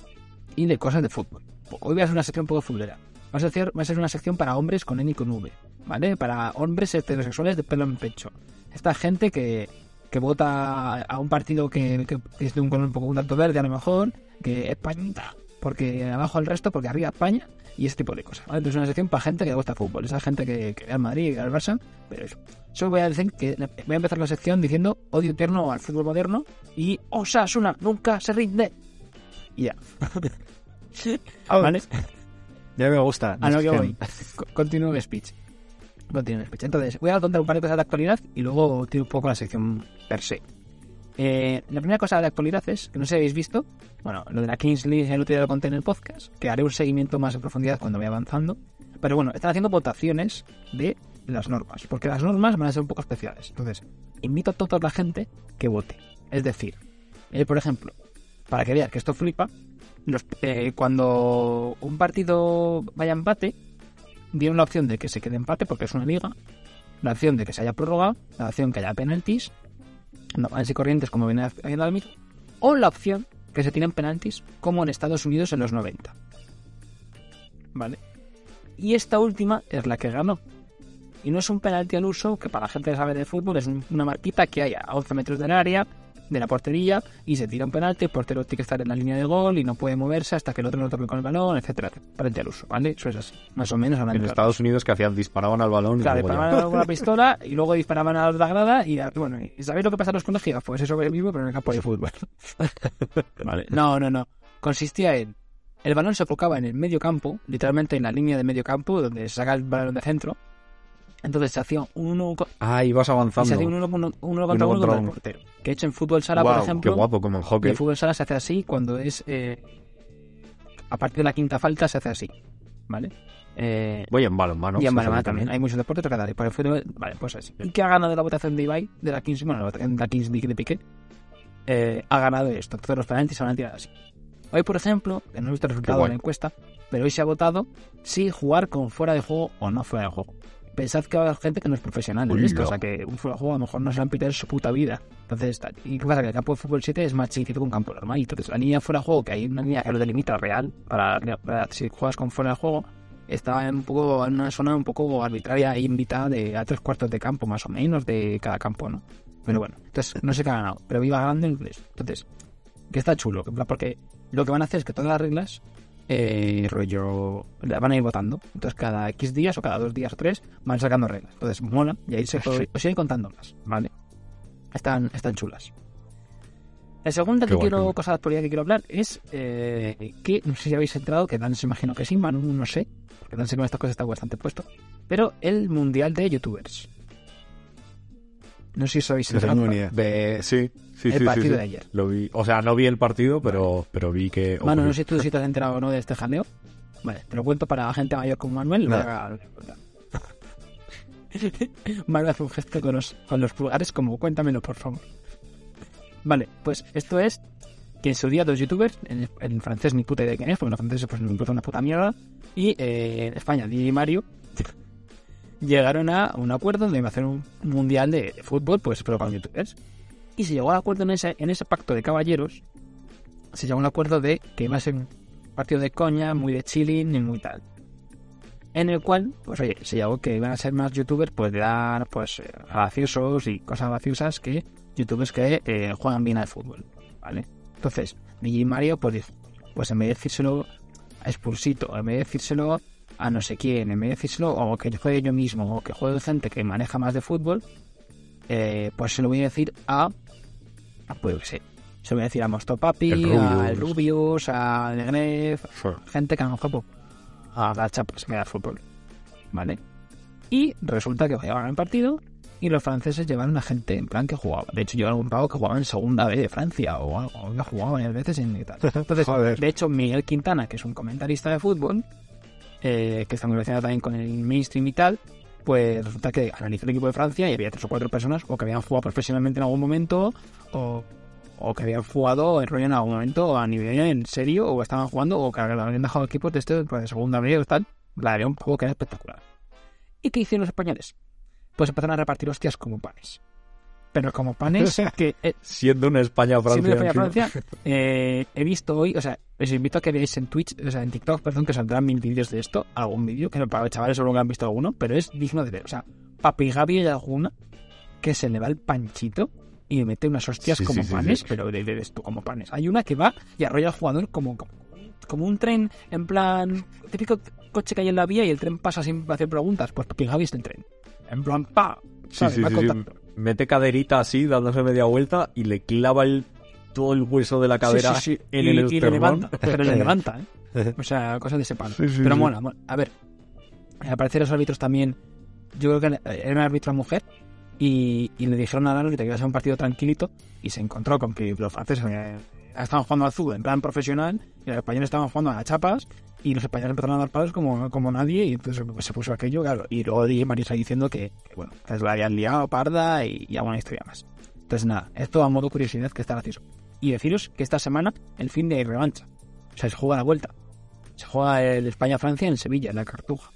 Y de cosas de fútbol. Hoy voy a hacer una sección un poco futbolera. Va a, ser, va a ser una sección para hombres con N y con V, ¿vale? Para hombres heterosexuales de pelo en pecho. Esta gente que, que vota a un partido que, que es de un color un poco un tanto verde a lo mejor, que España, porque abajo el resto, porque arriba España, y ese tipo de cosas. Entonces es una sección para gente que le gusta fútbol, esa gente que, que ve al Madrid, que ve al Barça, pero eso. Solo voy a decir que voy a empezar la sección diciendo odio eterno al fútbol moderno y Osasuna nunca se rinde. Y ya. ¿Vale? Ya me gusta. A lo que Sección. voy. Co- Continúo el speech. Continúo el speech. Entonces, voy a contar un par de cosas de actualidad y luego tiro un poco la sección per se. Eh, la primera cosa de actualidad es, que no sé si habéis visto, bueno, lo de la Kings League el otro día lo conté en el podcast, que haré un seguimiento más en profundidad cuando vaya avanzando. Pero bueno, están haciendo votaciones de las normas, porque las normas van a ser un poco especiales. Entonces, invito a toda la gente que vote. Es decir, eh, por ejemplo, para que veas que esto flipa, los- eh, cuando un partido vaya a empate, dieron la opción de que se quede empate porque es una liga, la opción de que se haya prorrogado, la opción que haya penaltis, normales y corrientes como viene haciendo mismo, o la opción que se tiren penaltis como en Estados Unidos en los 90. ¿Vale? Y esta última es la que ganó. Y no es un penalti al uso, que para la gente que sabe de fútbol es un- una marquita que hay a 11 metros del área, de la portería, y se tira un penalti, el portero tiene que estar en la línea de gol y no puede moverse hasta que el otro no toque con el balón, etcétera. Penalti al uso, ¿vale? Eso es así. Más o menos En claro. Estados Unidos que hacían disparaban al balón y Claro, luego ya. disparaban con la pistola y luego disparaban a la grada y bueno, ¿y ¿sabéis lo que pasa en los colegios? Pues eso mismo, pero en el campo de fútbol. vale. No, no, no. Consistía en el balón se colocaba en el medio campo, literalmente en la línea de medio campo, donde se saca el balón de centro. Entonces se hacía un Ah, ibas y avanzando. se hacía un uno, uno- uno contra contra el portero. Que hecho en fútbol sala, por ejemplo, Qué guapo, como en hockey. el fútbol sala se hace así cuando es eh, a partir de la quinta falta se hace así, ¿vale? Eh, Voy en balonmano. y en hace también. Hay muchos deportes, pero cada para el fútbol, vale, pues así. ¿Y qué ha ganado de la votación de Ibai, de la Kings, bueno, de la Kings League de Piqué? Eh, ha ganado esto. Entonces los penaltis se van a tirar así. Hoy, por ejemplo, que no he visto el resultado de la encuesta, pero hoy se ha votado si jugar con fuera de juego o no fuera de juego. Pensad que va a haber gente que no es profesional en esto, o sea que un fuera de juego a lo mejor no se lo han pitado en su puta vida. Entonces. ¿y qué pasa? Que el campo de fútbol 7 es más chiquitito que un campo normal. Entonces, la línea fuera de juego, que hay una línea que lo delimita real, para, para si juegas con fuera de juego, está un poco en una zona un poco arbitraria e invitada de a tres cuartos de campo más o menos de cada campo, ¿no? Pero bueno, entonces no sé qué ha ganado, pero viva ganando en inglés. Entonces, que está chulo, en porque lo que van a hacer es que todas las reglas, eh, rollo, van a ir votando. Entonces cada X días o cada dos días o tres van sacando reglas. Entonces mola y ahí se puede- os iré contando más, ¿vale? Están, están chulas. La segunda que guay, quiero, cosa de actualidad que quiero hablar es eh, que, no sé si habéis entrado, que Dan se imagino que sí, Manu no sé, porque Dan con estas cosas está bastante puesto, pero el Mundial de Youtubers. No sé si enterado. tengo ni idea. De... Sí, sí, El sí, partido sí. de ayer. Lo vi. O sea, no vi el partido, pero, pero vi que... Manu, ocurrió. no sé si tú si te has enterado o no de este jaleo. Vale, te lo cuento para gente mayor como Manuel. Manuel hace un gesto con los, con los pulgares como cuéntamelo, por favor. Vale, pues esto es que en su día dos youtubers, en, en francés ni puta idea de quién es, porque los franceses pues me importa una puta mierda, y eh, en España, Didi y Mario, llegaron a un acuerdo a hacer un mundial de, de fútbol, pues pero con youtubers. Y se llegó al acuerdo en ese, en ese pacto de caballeros, se llegó a un acuerdo de que iba a ser un partido de coña, muy de chilling y muy tal. En el cual, pues oye, se llegó que iban a ser más youtubers, pues de dar, pues, eh, graciosos y cosas graciosas que youtubers que eh, juegan bien al fútbol, ¿vale? Entonces, Miguel y Mario, pues pues en vez de decírselo a Expulsito, en vez de decírselo a no sé quién, en vez de decírselo o que juegue yo mismo, o que juegue gente que maneja más de fútbol, eh, pues se lo voy a decir a, pues yo qué sé, se lo voy a decir a Mostopapi, al Rubius, al Negref, Sí. gente que a lo mejor pues, a la chapa se queda fútbol. ¿Vale? Y resulta que jugaban el partido y los franceses llevaron a gente en plan que jugaba. De hecho, llevaron un pavo que jugaba en segunda B de Francia o algo, que jugaba varias veces en y tal. Entonces, Joder. de hecho, Miguel Quintana, que es un comentarista de fútbol, eh, que está muy también con el mainstream y tal, pues resulta que analizó el equipo de Francia y había tres o cuatro personas o que habían jugado profesionalmente en algún momento o, o que habían jugado en rollo en algún momento a nivel en serio o estaban jugando o que habían dejado equipos de este pues, de segunda B o tal. La había un juego que era espectacular. ¿Y qué hicieron los españoles? Pues empezaron a repartir hostias como panes. Pero como panes que eh, Siendo una España-Francia. Siempre de España, encima. Francia. eh, he visto hoy, o sea, os invito a que veáis en Twitch, o sea, en TikTok, perdón, que saldrán mil vídeos de esto, algún vídeo, que no, para los chavales solo que han visto alguno, pero es digno de ver. O sea, Papi Gaby hay alguna que se le va el panchito y mete unas hostias Sí, como sí, panes, sí. pero de, de esto, como panes. Hay una que va y arrolla al jugador como, como, como un tren, en plan, típico coche que hay en la vía y el tren pasa sin hacer preguntas. Pues Papi Gaby es el tren. En plan, pa. ¿sabes? Va. Mete caderita así, dándose media vuelta y le clava el, todo el hueso de la cadera Sí, sí, sí. en y, el y le levanta, pero le levanta, ¿eh? O sea, cosas de ese palo. Pero mola, mola. A ver, al parecer los árbitros también, yo creo que era una árbitra mujer y, y le dijeron al árbitro que iba a ser un partido tranquilito y se encontró con que los franceses eh, estaban jugando al fútbol en plan profesional y los españoles estaban jugando a las chapas y los españoles empezaron a dar palos como, como nadie y entonces pues, se puso aquello, claro. Y luego Di María está diciendo que, que, bueno, que la habían liado parda y, y alguna historia más. Entonces nada, esto a modo curiosidad que está gracioso. Y deciros que esta semana, el fin de revancha. O sea, se juega la vuelta. Se juega el España-Francia en Sevilla, en la Cartuja.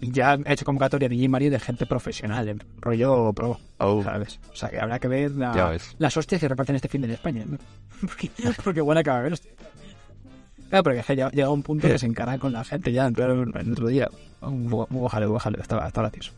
Y ya ha hecho convocatoria DJ Mario de gente profesional, en rollo pro, Oh. ¿sabes? O sea, que habrá que ver la- las hostias que reparten este fin de en España. ¿no? porque, porque buena que va a haber hostia. Claro, porque es que llega un punto que se encara con la gente ya. Claro, el otro día. Ojalá, ojalá, estaba, estaba gracioso.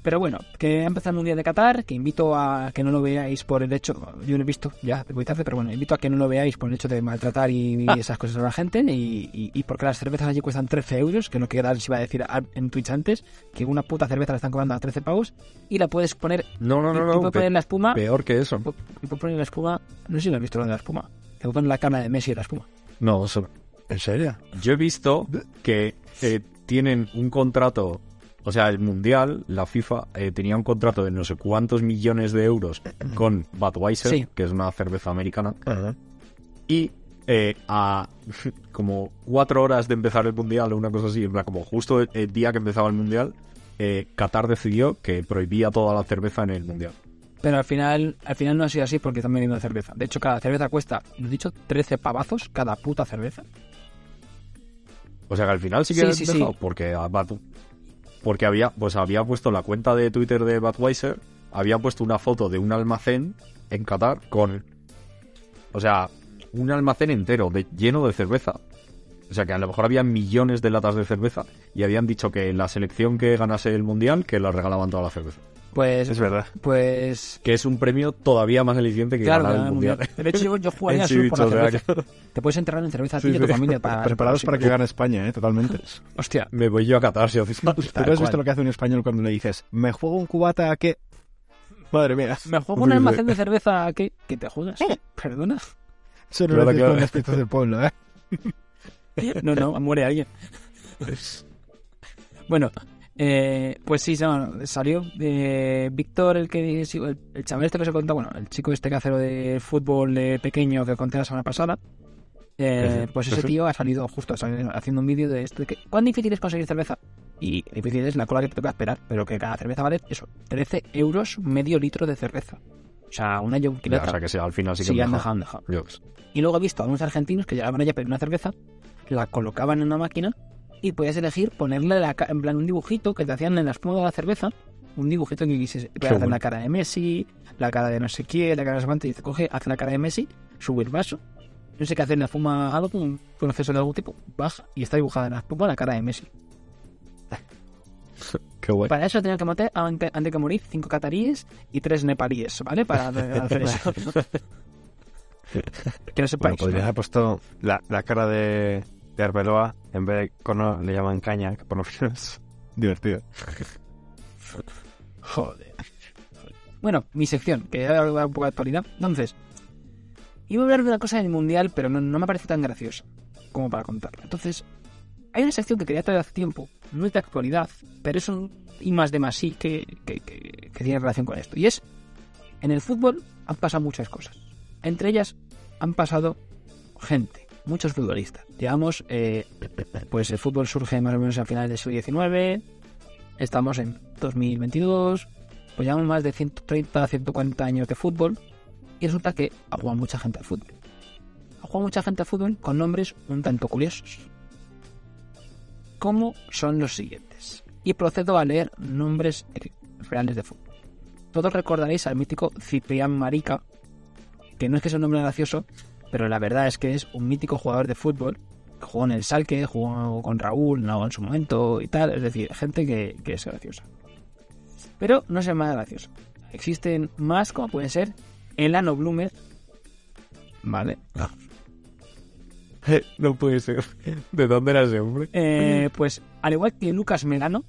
Pero bueno, que ha empezado el Mundial de Qatar, que invito a que no lo veáis por el hecho, yo lo he visto ya muy tarde, pero bueno, invito a que no lo veáis por el hecho de maltratar y, y esas cosas a la gente, y, y- y porque las cervezas allí cuestan 13 euros, que no queda se iba a decir en Twitch antes, que una puta cerveza la están cobrando a 13 pavos, y la puedes poner, No, no, no, y no. puedes pe- poner la espuma, peor que eso. y puedes poner la espuma, no sé si lo has visto lo de la espuma, te poner la cámara de Messi y la espuma. No, ¿En serio? Yo he visto que eh, tienen un contrato, o sea, el Mundial, la FIFA, eh, tenía un contrato de no sé cuántos millones de euros con Budweiser, Sí. que es una cerveza americana, y eh, a como cuatro horas de empezar el Mundial o una cosa así, como justo el, el día que empezaba el Mundial, Qatar decidió que prohibía toda la cerveza en el Mundial. Pero al final, al final no ha sido así porque están vendiendo cerveza. De hecho, cada cerveza cuesta, lo he dicho, 13 pavazos cada puta cerveza. O sea que al final sí que Sí, han sí, dejado, sí. porque porque había pues había puesto la cuenta de Twitter de Budweiser, había puesto una foto de un almacén en Qatar con o sea, un almacén entero de, lleno de cerveza. O sea que a lo mejor había millones de latas de cerveza y habían dicho que la selección que ganase el mundial que la regalaban toda la cerveza. Pues, Es verdad. pues, Que es un premio todavía más aliciente que claro, ganar el mundial. mundial. De hecho, yo, yo jugaría solo por la cerveza. Te puedes enterrar en cerveza a ti Sí, y a tu sí. familia para... Preparados para que gane España, ¿eh? Totalmente. Hostia, Me voy yo a Qatar si hace falta. ¿Tú has visto lo que hace un español cuando le dices, me juego un cubata a qué? Madre mía. me juego un almacén de cerveza a qué, que te juegas. ¿Perdona? Eso no Claro, lo dices claro. con del pueblo, ¿eh? No, no, muere alguien. Bueno, eh, pues sí, no, salió de Víctor, el que el, el chaval este que se contó, bueno, el chico este que hace lo de fútbol de pequeño que conté la semana pasada. eh, pues ese tío ha salido justo salido haciendo un vídeo de esto de que ¿cuán difícil es conseguir cerveza? Y difícil es la cola que te toca esperar, pero que cada cerveza vale eso, 13 euros medio litro de cerveza. O sea, una yonquilata. o sea que al final sí que Sí, han dejado. han dejado. Y luego he visto a unos argentinos que llegaban allá a pedir una cerveza, la colocaban en una máquina y podías elegir ponerle la en plan un dibujito que te hacían en la espuma de la cerveza, un dibujito que quisieras hacer bueno. la cara de Messi, la cara de no sé quién, la cara de cuánto, y te coge, hace la cara de Messi, sube el vaso, no sé qué hacer en la espuma, algo un acceso de algún tipo, baja y está dibujada en la espuma la cara de Messi. Qué guay. Para eso tenía que matar, antes, que morir, cinco cataríes y tres nepalíes, ¿vale? Para hacer eso. que no Bueno, sepáis. podrías ¿no? haber puesto la, la cara de, de Arbeloa, en vez de cono le llaman caña, que por lo menos es divertido. Joder. Bueno, mi sección, que ya va un poco de actualidad. Entonces, iba a hablar de una cosa del mundial, pero no, no me parece tan graciosa como para contarla. Entonces, hay una sección que quería traer hace tiempo, no es de actualidad, pero es un y más de más sí que, que, que- que tiene relación con esto. Y es, en el fútbol han pasado muchas cosas. Entre ellas han pasado gente, muchos futbolistas. Digamos, eh, pues el fútbol surge más o menos a finales del siglo XIX, estamos en 2022, pues llevamos más de 130, 140 años de fútbol y resulta que ha jugado mucha gente al fútbol. Ha jugado mucha gente al fútbol con nombres un tanto curiosos. Como son los siguientes. Y procedo a leer nombres reales de fútbol. Todos recordaréis al mítico Ciprián Marica, que no es que sea un nombre gracioso, pero la verdad es que es un mítico jugador de fútbol. Jugó en el Salque, jugó con Raúl no, en su momento y tal. Es decir, gente que, que es graciosa. Pero no es el más gracioso. Existen más, como pueden ser Elano Blumer. Vale. No puede ser. ¿De dónde era ese hombre? Eh, pues, al igual que Lucas Melano,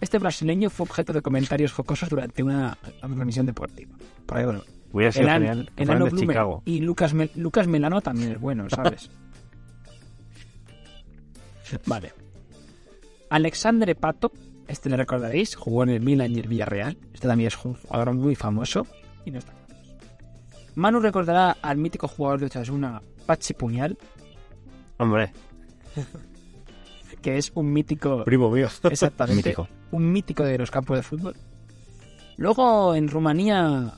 este brasileño fue objeto de comentarios jocosos durante una transmisión deportiva. Por ahí, bueno, Hubiera sido Elan- genial que Elano de Blumer Chicago. y Lucas, Mel- Lucas Melano también es bueno, ¿sabes? vale. Alexandre Pato, este le recordaréis, jugó en el Milan y el Villarreal. Este también es un jugador muy famoso y no está. Manu recordará al mítico jugador de Osasuna, Pachi Puñal, Hombre, que es un mítico Primo mío. Exactamente. Mítico. Un mítico de los campos de fútbol. Luego en Rumanía,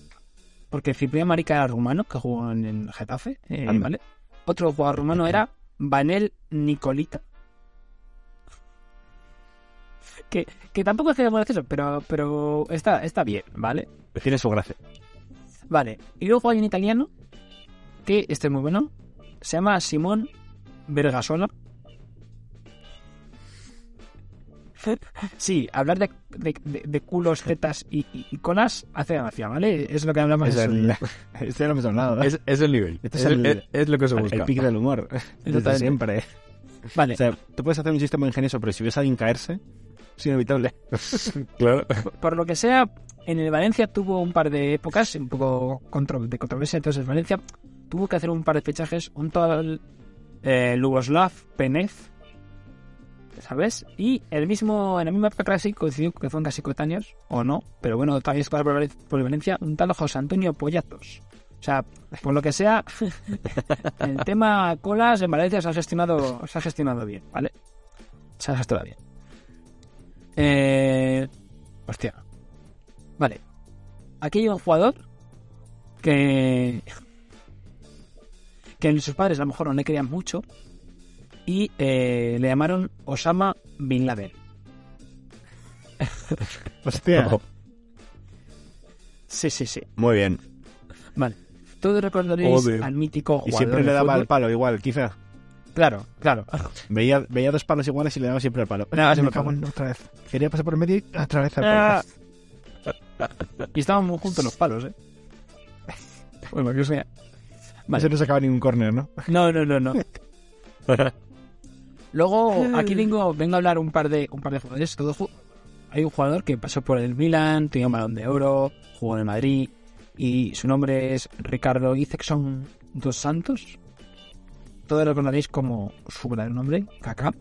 porque Ciprián Marica era rumano, que jugó en el Getafe, eh. ¿vale? otro jugador rumano era Vanel Nicolita. Que, que tampoco es que sea muy gracioso, pero, pero está, está bien, ¿vale? Tiene su gracia. Vale. Y luego hay un italiano, que este es muy bueno, se llama Simón Vergasola. Sí, hablar de, de, de- de culos, tetas y, y- y colas hace gracia, ¿vale? Es lo que hablamos Es el, día. este no hemos hablado. Es, es el nivel. Este es, es el- el- es- es lo que se el, busca. pic del humor. Desde siempre. Vale, O sea, tú puedes hacer un chiste muy ingenioso, pero si ves a alguien caerse, es inevitable. Claro. por lo que sea, en el Valencia tuvo un par de épocas un poco contro- de controversia. Entonces, Valencia tuvo que hacer un par de fichajes. Un tal eh, Lugoslav Penez, ¿sabes? Y el mismo, en la misma época casi coincidió que fueron casi coetáneos, o no, pero bueno, también es por Valencia, un tal José Antonio Pollatos. O sea, por lo que sea, el tema colas en Valencia se ha gestionado, se ha gestionado bien, ¿vale? Se ha gestionado bien. Eh, hostia. Vale. Aquí hay un jugador que. que sus padres a lo mejor no le querían mucho y eh, le llamaron Osama Bin Laden. Hostia. Sí, sí, sí. Muy bien. Vale. Todos recordaréis al mítico Y jugador siempre de le daba al palo igual, quizá. Claro, claro. Veía, veía dos palos iguales y le daba siempre al palo. Daba siempre Me cago en otra vez. Quería pasar por el medio y otra vez al Ah. Y estaban muy juntos los palos, ¿eh? Bueno, que sea. Vale. Ese no sacaba ningún córner, ¿no? No, no, no, no. Luego, aquí vengo, vengo a hablar un par de un par de jugadores. Todo ju- Hay un jugador que pasó por el Milan, tenía un balón de oro, jugó en el Madrid y su nombre es Ricardo Izexon dos Santos. Todos lo recordaréis como su verdadero nombre, Kaká.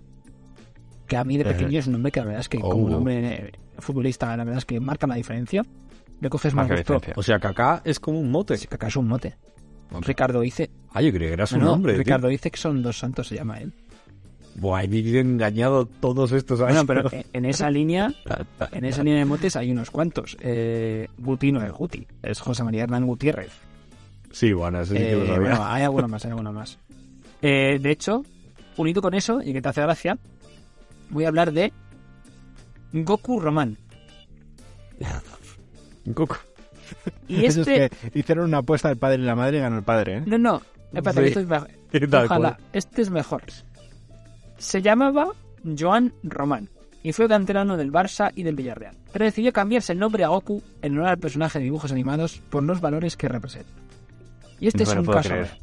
Que a mí de pequeño es un nombre que la verdad es que Oh. como nombre futbolista, la verdad es que marca la diferencia. Le coges más gusto. O sea, que acá es como un mote. Sí, Kaká es un mote. Ricardo Ice. Ah, yo creía que era su No, no, nombre. tío. Ricardo Izexon dos Santos se llama él. Buah, he vivido engañado todos estos años. Bueno, pero en- esa línea, en esa línea de motes hay unos cuantos. Eh, Guti no es Guti, es José María Hernán Gutiérrez. Sí, bueno, eso sí que lo Eh, sabía. bueno, hay alguno más, hay alguno más. Eh, de hecho, unido con eso, y que te hace gracia, voy a hablar de Goku Román. Coco. Y Eso este... es que hicieron una apuesta del padre y la madre y ganó el padre, ¿eh? No, no, espérate, Sí. esto es mejor. Ojalá, cual. este es mejor. Se llamaba Joan Román y fue canterano del Barça y del Villarreal. Pero decidió cambiarse el nombre a Goku en honor al personaje de dibujos animados por los valores que representa. Y este No es un caso. creer.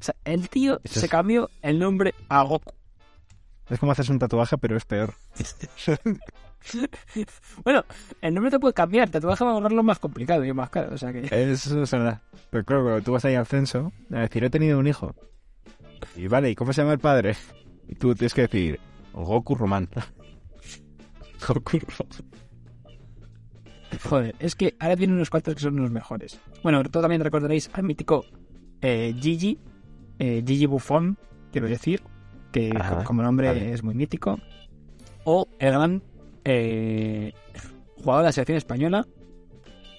O sea, el tío se es- cambió el nombre a Goku. Es como hacerse un tatuaje, pero es peor. Bueno, el nombre te puede cambiar, te vas a volverlo más complicado y más caro. O sea que. Eso es verdad. Pero claro, cuando tú vas ahí al censo, a decir, he tenido un hijo. Y vale, ¿y cómo se llama el padre? Y tú tienes que decir, Goku Román. Goku. Joder, es que ahora vienen unos cuantos que son los mejores. Bueno, todos también recordaréis al mítico eh, Gigi, eh, Gigi Buffon, quiero decir, que Ajá, como nombre vale. es muy mítico. O el gran eh, jugador de la selección española.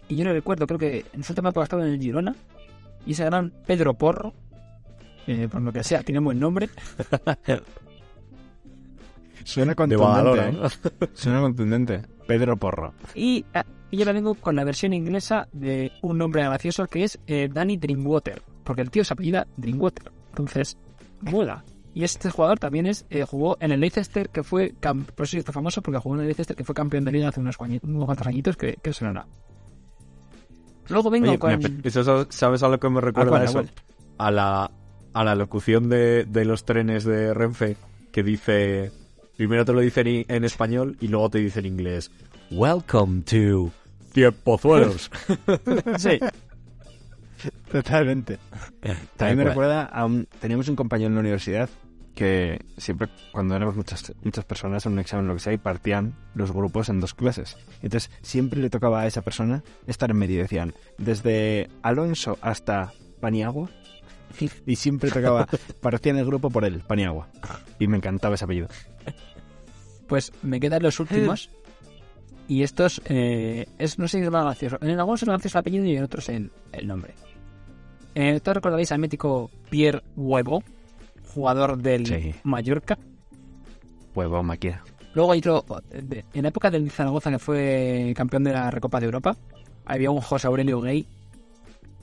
Y yo no recuerdo, creo que en su tema ha estado en el Girona. Y ese gran Pedro Porro, eh, por lo que sea, tiene buen nombre. Suena De contundente. Badalona, ¿eh? Suena contundente. Pedro Porro. Y, ah, y yo la vengo con la versión inglesa de un nombre gracioso que es eh, Danny Drinkwater, porque el tío se apellida Drinkwater. Entonces, mola. Y este jugador también es eh, jugó en el Leicester, que fue, por eso hizo famoso, porque jugó en el Leicester, que fue campeón de liga hace unos, cuantos añitos, que, que sonará. Luego vengo Oye, con... me- ¿eso sa- ¿sabes a lo que me recuerda cuál, a eso? A la, a la locución de, de los trenes de Renfe que dice... Primero te lo dicen i- en español y luego te dice en inglés. Welcome to Tiempozuelos. Sí, Totalmente. También me recuerda a un... Teníamos un compañero en la universidad que siempre, cuando éramos muchas, muchas personas en un examen o lo que sea, y partían los grupos en dos clases. Entonces, siempre le tocaba a esa persona estar en medio. Decían, desde Alonso hasta Paniagua. Y siempre tocaba, partían el grupo por él, Paniagua. Y me encantaba ese apellido. pues me quedan los últimos. Y estos, eh, es, no sé si es más gracioso. En algunos es gracioso el apellido y en otros el, el nombre. Eh, Todos recordaréis al mítico Pierre Huevo, jugador del Sí. Mallorca. Huevo, máquina. Luego hay otro, en la época del Zaragoza, que fue campeón de la Recopa de Europa, había un José Aurelio Gay,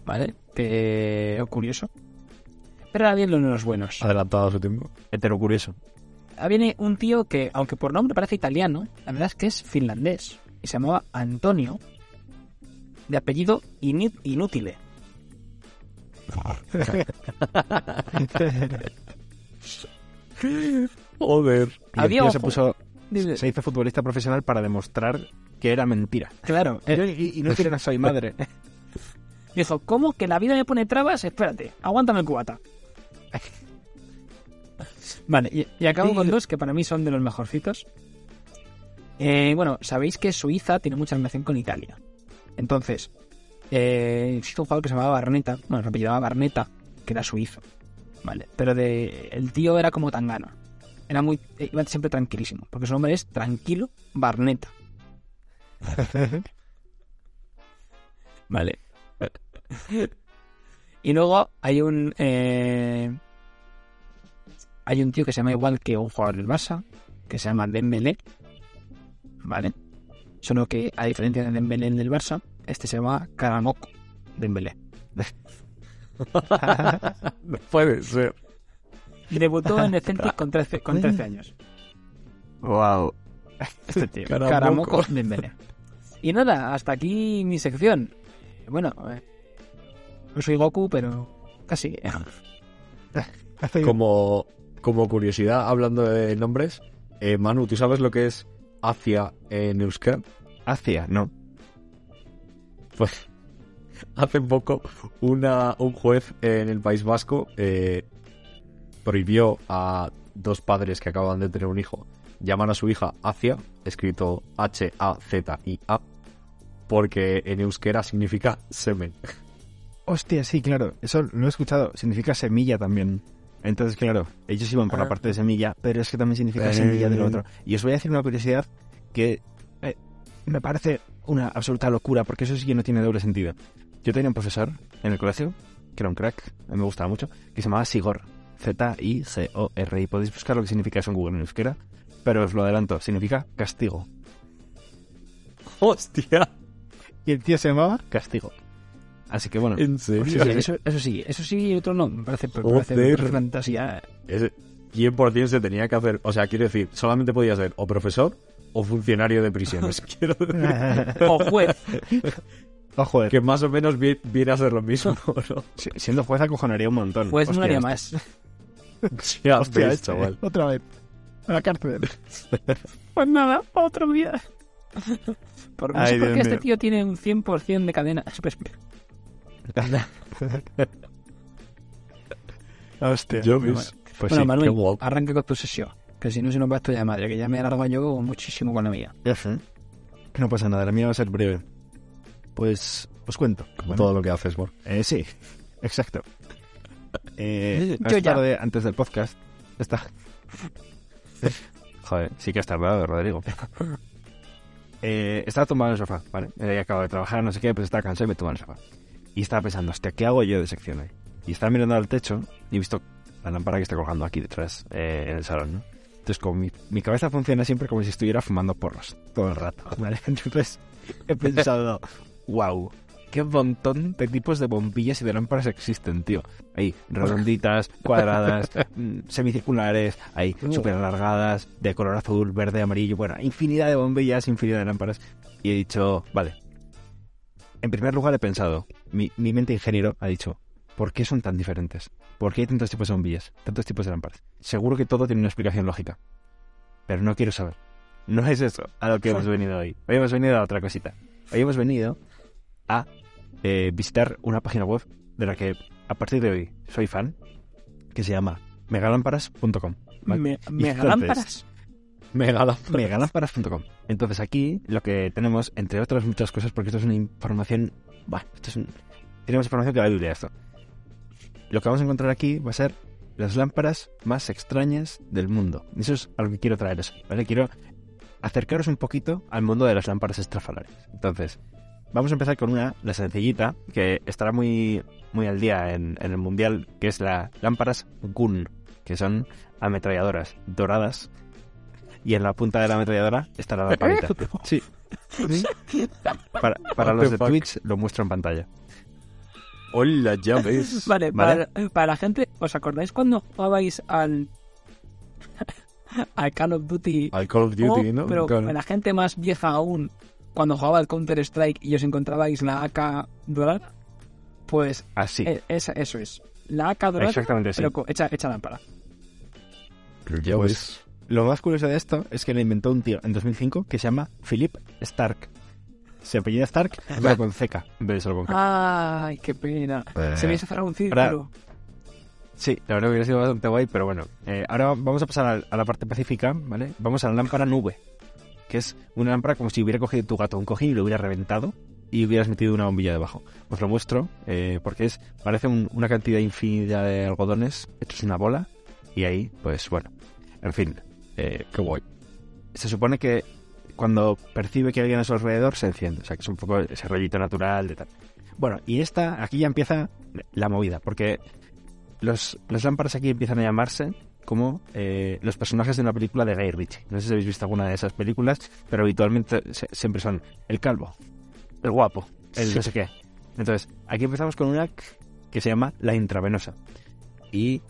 ¿vale? Que curioso. Pero ahora vienen los buenos. Adelantado a su tiempo. Hetero curioso. Ahora viene un tío que, aunque por nombre parece italiano, la verdad es que es finlandés. Y se llamaba Antonio, de apellido Ini- Inútile. Joder. Y el Había tío se puso, se hizo futbolista profesional para demostrar que era mentira. Claro, Yo y, y no quiero soy madre. dijo, ¿cómo que la vida me pone trabas? Espérate, aguántame el cubata. Vale, y, y acabo con dos que para mí son de los mejorcitos. Eh, bueno, sabéis que Suiza tiene mucha relación con Italia. Entonces, eh, existe un jugador que se llamaba Barneta, bueno, se apellidaba Barneta, que era suizo. Vale, pero de, el tío era como Tangana. Era muy, eh, iba siempre tranquilísimo, porque su nombre es Tranquilo Barneta. Vale. Y luego hay un eh, hay un tío que se llama igual que un jugador del Barça, que se llama Dembélé. Vale. Solo que a diferencia de Dembélé en el Barça, este se llama Karamoko Dembélé. No puede ser. Debutó en el Celtic con 13, con 13 años. wow. Este tío. Karamoko. Karamoko Dembélé. Y nada, hasta aquí mi sección. Bueno, eh, no soy Goku, pero casi. Como, como curiosidad, hablando de nombres, eh, Manu, ¿tú sabes lo que es Asia en Euskera? Hacia, no. Pues hace poco una, un juez en el País Vasco eh, prohibió a dos padres que acaban de tener un hijo llamar a su hija Acia, escrito H-A-Z-I-A, porque en euskera significa semen. Hostia, sí, claro. Eso lo he escuchado. Significa semilla también. Entonces, claro, ellos iban por la Ah. parte de semilla, pero es que también significa Eh. semilla de lo otro. Y os voy a decir una curiosidad que eh, me parece una absoluta locura, porque eso sí que no tiene doble sentido. Yo tenía un profesor en el colegio, que era un crack, a mí me gustaba mucho, que se llamaba Sigor. Z-I-G-O-R. Y podéis buscar lo que significa eso en Google en euskera, pero os lo adelanto, significa castigo. ¡Hostia! Y el tío se llamaba Castigo. Así que bueno, ¿En serio? Sí, sí, eso, eso sí, eso sí, y otro no. Me parece, me parece, me parece fantasía. Ese 100% se tenía que hacer. O sea, quiero decir, solamente podía ser o profesor o funcionario de prisiones. quiero decir O juez. ojo, que más o menos vi- viene a ser lo mismo, ¿no? si- siendo juez acojonaría un montón. Juez no haría más. Ya Hostia, ves, este, chaval. Otra vez. A la cárcel. Pues nada, otro día. Por, no Ay, sé por Dios qué este mío. tío tiene un 100% de cadena. Ves. Pues bueno, sí, Manuel, qué guapo. arranca con tu sesión. Que si no se nos va esto de madre, que ya me alargo yo muchísimo con la mía. ya sé. No pasa nada, la mía va a ser breve. Pues os cuento. Bueno, todo lo que haces, Mor. eh, sí, exacto. Eh, Yo ya. tarde, antes del podcast, está... Joder, sí que has tardado, Rodrigo. Eh, estaba tumbado en el sofá, ¿vale? Eh, acabo de trabajar, no sé qué, pues estaba cansado y me tumbaba en el sofá. Y estaba pensando, hostia, ¿qué hago yo de sección hoy? Y estaba mirando al techo y he visto la lámpara que está colgando aquí detrás, eh, en el salón, ¿no? Entonces, como mi, mi cabeza funciona siempre como si estuviera fumando porros todo el rato, ¿vale? Entonces, he pensado, wow, qué montón de tipos de bombillas y de lámparas existen, tío. Hay redonditas, cuadradas, mm, semicirculares, hay Uh. súper alargadas, de color azul, verde, amarillo, bueno, infinidad de bombillas, infinidad de lámparas. Y he dicho, vale. En primer lugar he pensado, mi, mi mente ingeniero ha dicho, ¿por qué son tan diferentes? ¿Por qué hay tantos tipos de bombillas, tantos tipos de lámparas? Seguro que todo tiene una explicación lógica. Pero no quiero saber. No es eso a lo que hemos venido hoy. Hoy hemos venido a otra cosita. Hoy hemos venido a eh, visitar una página web de la que a partir de hoy soy fan, que se llama megalámparas.com. ¿vale? Me, Y mega entonces- lámparas. Mega la- megalámparas.com. Entonces aquí lo que tenemos, entre otras muchas cosas, porque esto es una información... Bueno, esto es un... Tenemos información que va a durar esto. Lo que vamos a encontrar aquí va a ser las lámparas más extrañas del mundo. Y Eso es a lo que quiero traeros, ¿vale? Quiero acercaros un poquito al mundo de las lámparas estrafalarias. Entonces, vamos a empezar con una, la sencillita, que estará muy, muy al día en, en el mundial, que es la lámparas Gun, que son ametralladoras doradas. Y en la punta de la ametralladora está la lamparita. Sí. Para, los de fuck? Twitch lo muestro en pantalla. Hola, ya ves. Vale, Vale. Para, para la gente, ¿os acordáis cuando jugabais al. al Call of Duty? Al Call of Duty, O, ¿no? Pero Claro. la gente más vieja aún, cuando jugaba al Counter-Strike y os encontrabais la AK dorada, pues Así. eh, esa- eso es. La AK dorada, Exactamente, sí. pero co- hecha, hecha lámpara. Ya Pues, ves. Lo más curioso de esto es que lo inventó un tío en 2005 que se llama Philip Stark. Se apellida Stark, pero con CK en vez de solo con K. Ay, qué pena. Eh. Se me hizo cerrar un círculo. Sí, la verdad que hubiera sido bastante guay, pero bueno. Eh, ahora vamos a pasar a, la parte pacífica, ¿vale? Vamos a la lámpara nube, que es una lámpara como si hubiera cogido tu gato un cojín y lo hubiera reventado y hubieras metido una bombilla debajo. Os lo muestro, eh, porque es parece un- una cantidad infinita de algodones hechos una bola y ahí, pues bueno, en fin, eh, Qué guay. se supone que cuando percibe que alguien a su alrededor se enciende. O sea, que es un poco ese rollito natural de tal. Bueno, y esta, aquí ya empieza la movida, porque los, las lámparas aquí empiezan a llamarse como eh, los personajes de una película de Guy Ritchie. No sé si habéis visto alguna de esas películas, pero habitualmente se- siempre son el calvo, el guapo, el no sé qué. Entonces, aquí empezamos con una que se llama la intravenosa. Y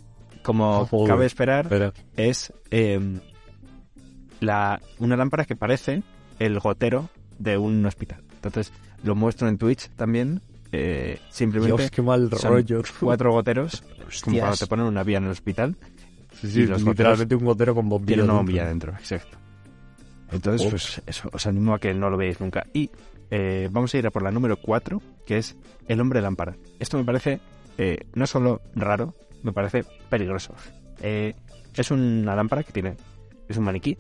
como Joder. cabe esperar, Espera. es eh, la, una lámpara que parece el gotero de un hospital. Entonces lo muestro en Twitch también. eh, simplemente Dios, qué mal rollo. cuatro goteros, como cuando te ponen una vía en el hospital, Sí, sí, y los literalmente un gotero con bombilla. tiene una dentro. bombilla dentro. Exacto. Entonces, pues eso, os animo a que no lo veáis nunca. Y eh, vamos a ir a por la número 4, que es el hombre lámpara. Esto me parece eh, no solo raro, me parece peligroso. Eh, es una lámpara que tiene, es un maniquí,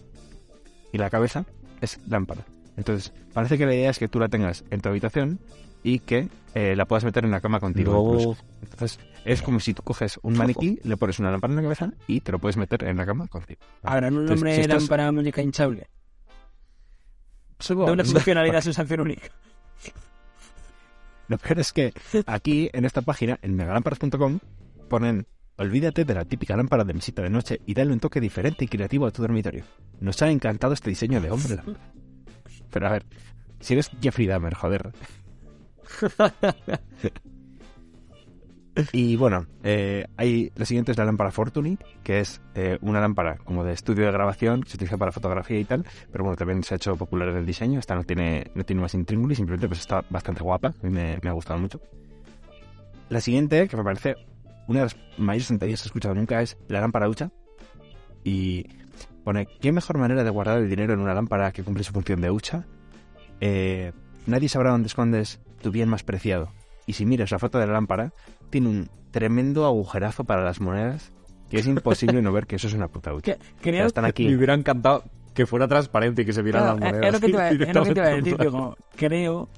y la cabeza es lámpara. Entonces, parece que la idea es que tú la tengas en tu habitación y que eh, la puedas meter en la cama contigo. Entonces, es como si tú coges un maniquí, le pones una lámpara en la cabeza y te lo puedes meter en la cama contigo. Habrán un Entonces, nombre si es- lámpara muñeca hinchable. Supongo- Doble funcionalidad, sensación única. Lo peor es que aquí, en esta página, en megalámparas.com, ponen Olvídate de la típica lámpara de mesita de noche y dale un toque diferente y creativo a tu dormitorio. Nos ha encantado este diseño de hombre. Pero a ver, si eres Jeffrey Dahmer, joder. Y bueno, eh, hay, la siguiente es la lámpara Fortuny, que es eh, una lámpara como de estudio de grabación que se utiliza para fotografía y tal, pero bueno, también se ha hecho popular en el diseño. Esta no tiene, no tiene más intríngulis, simplemente pues está bastante guapa, a mí me, me ha gustado mucho. La siguiente, que me parece una de las mayores tonterías que he escuchado nunca, es la lámpara ducha. Y pone, ¿qué mejor manera de guardar el dinero en una lámpara que cumple su función de hucha? Eh, nadie sabrá dónde escondes tu bien más preciado. Y si miras la foto de la lámpara, tiene un tremendo agujerazo para las monedas que es imposible no ver que eso es una puta hucha. Que- O sea, Creo están aquí. me hubiera encantado que fuera transparente y que se vieran Claro, las es- monedas. es lo que te iba, a- decir, digo, creo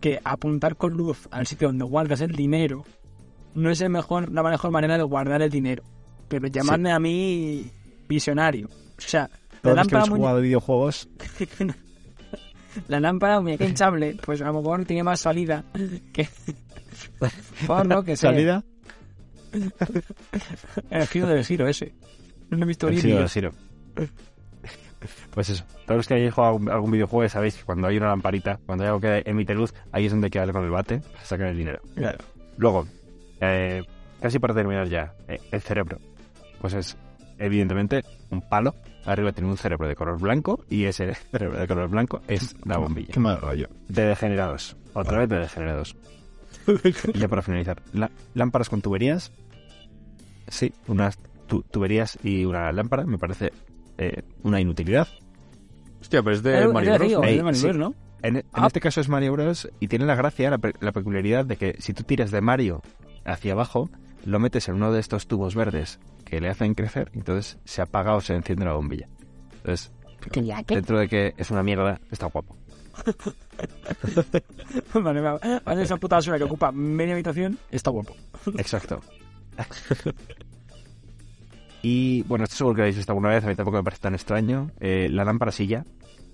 que apuntar con luz al sitio donde guardas el dinero no es el mejor, la mejor manera de guardar el dinero. Pero llamadme a mí visionario. O sea, la que lámpara, muñe- jugado videojuegos, la lámpara muñeca hinchable, pues a lo mejor tiene más salida que... Por lo que sea. salida, El giro del giro ese. No lo he visto el yo. del Siro. Pues eso, todos los que hayáis jugado algún- algún videojuego sabéis que cuando hay una lamparita, cuando hay algo que emite luz, ahí es donde hay que darle con el bate para sacar el dinero. Claro. Luego, eh, casi para terminar ya, eh, el cerebro. Pues es, evidentemente, un palo. Arriba tiene un cerebro de color blanco y ese cerebro de color blanco es la bombilla. Qué mal rollo. De degenerados. Otra vez de degenerados. Y ya para finalizar, la- lámparas con tuberías. Sí, unas tu- tuberías y una lámpara me parece eh, una inutilidad. Hostia, pero es de de Mario Bros. Río, ¿no? es de Ey, Mario sí. Bros, ¿no? En, en Ah. este caso es Mario Bros. y tiene la gracia, la, pe- la peculiaridad de que si tú tiras de Mario hacia abajo, lo metes en uno de estos tubos verdes que le hacen crecer, y entonces se apaga o se enciende la bombilla. Entonces, dentro de que es una mierda, está guapo. Vale, vale. Vale, esa puta basura que ocupa media habitación está guapo. Exacto. y bueno, esto seguro que lo habéis visto alguna vez, a mí tampoco me parece tan extraño. Eh, la lámpara silla,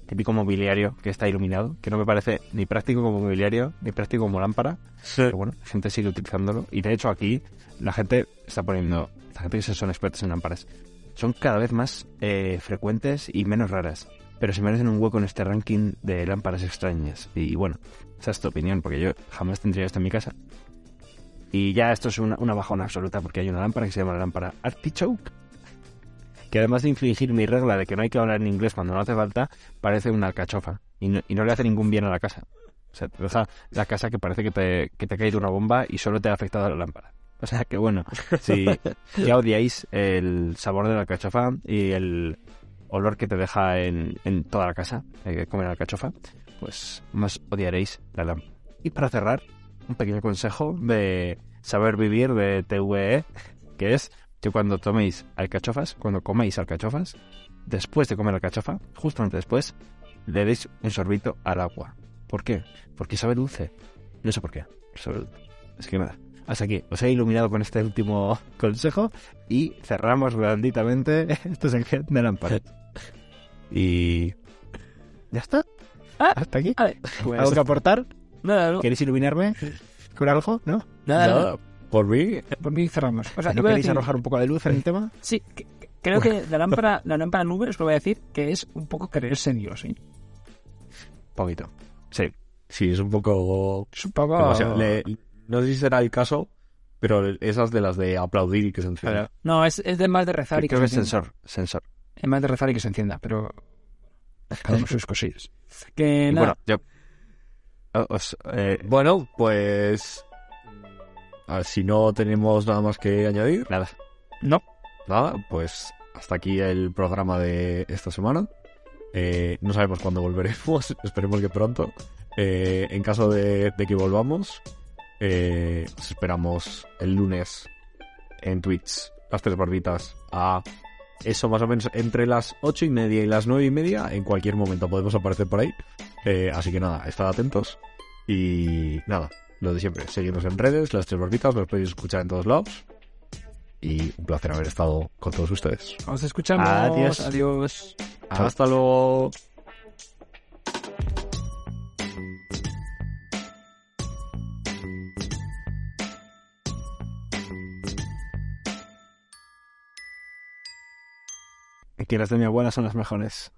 típico mobiliario que está iluminado, que no me parece ni práctico como mobiliario, ni práctico como lámpara, pero bueno, la gente sigue utilizándolo. Y de hecho aquí la gente está poniendo, la gente que son expertos en lámparas, son cada vez más eh, frecuentes y menos raras. Pero se merecen un hueco en este ranking de lámparas extrañas. Y bueno, esa es tu opinión, porque yo jamás tendría esto en mi casa. Y ya esto es una, una bajona absoluta, porque hay una lámpara que se llama la lámpara Artichoke, que además de infringir mi regla de que no hay que hablar en inglés cuando no hace falta, parece una alcachofa. Y no, y no le hace ningún bien a la casa. O sea, te deja la casa que parece que te, que te ha caído una bomba y solo te ha afectado la lámpara. O sea que bueno, si ya odiáis el sabor de la alcachofa y el olor que te deja en, en toda la casa, eh, comer alcachofa, pues más odiaréis la lámpara. Y para cerrar, un pequeño consejo de saber vivir de TVE, que es que cuando toméis alcachofas, cuando coméis alcachofas, después de comer alcachofa, justamente después, le deis un sorbito al agua. ¿Por qué? Porque sabe dulce. No sé por qué. Sabe dulce. Es que nada. Hasta aquí. Os he iluminado con este último consejo y cerramos redonditamente este sección de lámparas. Y... ¿Ya está? Ah, ¿Hasta aquí? Pues, ¿Algo que aportar? nada, no, ¿Queréis iluminarme con algo? ¿No? nada, no. Nada, por mí, Por mí cerramos. O sea, ¿No queréis decir- arrojar un poco de luz en el tema? Sí, que- que- creo que la lámpara, la lámpara nube, os lo voy a decir, que es un poco creerse en Dios, ¿eh? Poquito. Sí. sí, es un poco... Es un poco... demasiado- le- no sé si será el caso, pero esas de las de aplaudir y que se encienda. No, es, es de más de rezar y que Creo que se encienda. sensor. Sensor. Es más de rezar y que se encienda, pero... Cada uno sus cosillas. Que nada, bueno, yo... os, eh, Bueno, pues... Si no tenemos nada más que añadir, nada. No. nada, pues hasta aquí el programa de esta semana. Eh, no sabemos cuándo volveremos, esperemos que pronto. Eh, en caso de, de que volvamos, eh, os esperamos el lunes en Twitch, las tres barbitas, a eso más o menos entre las ocho y media y las nueve y media. En cualquier momento podemos aparecer por ahí. Eh, así que nada, estad atentos. Y nada, lo de siempre, seguirnos en redes, las tres barbitas, nos podéis escuchar en todos lados. Y un placer haber estado con todos ustedes. Os escuchamos. Adiós. Adiós. Hasta luego. Que las de mi abuela son las mejores.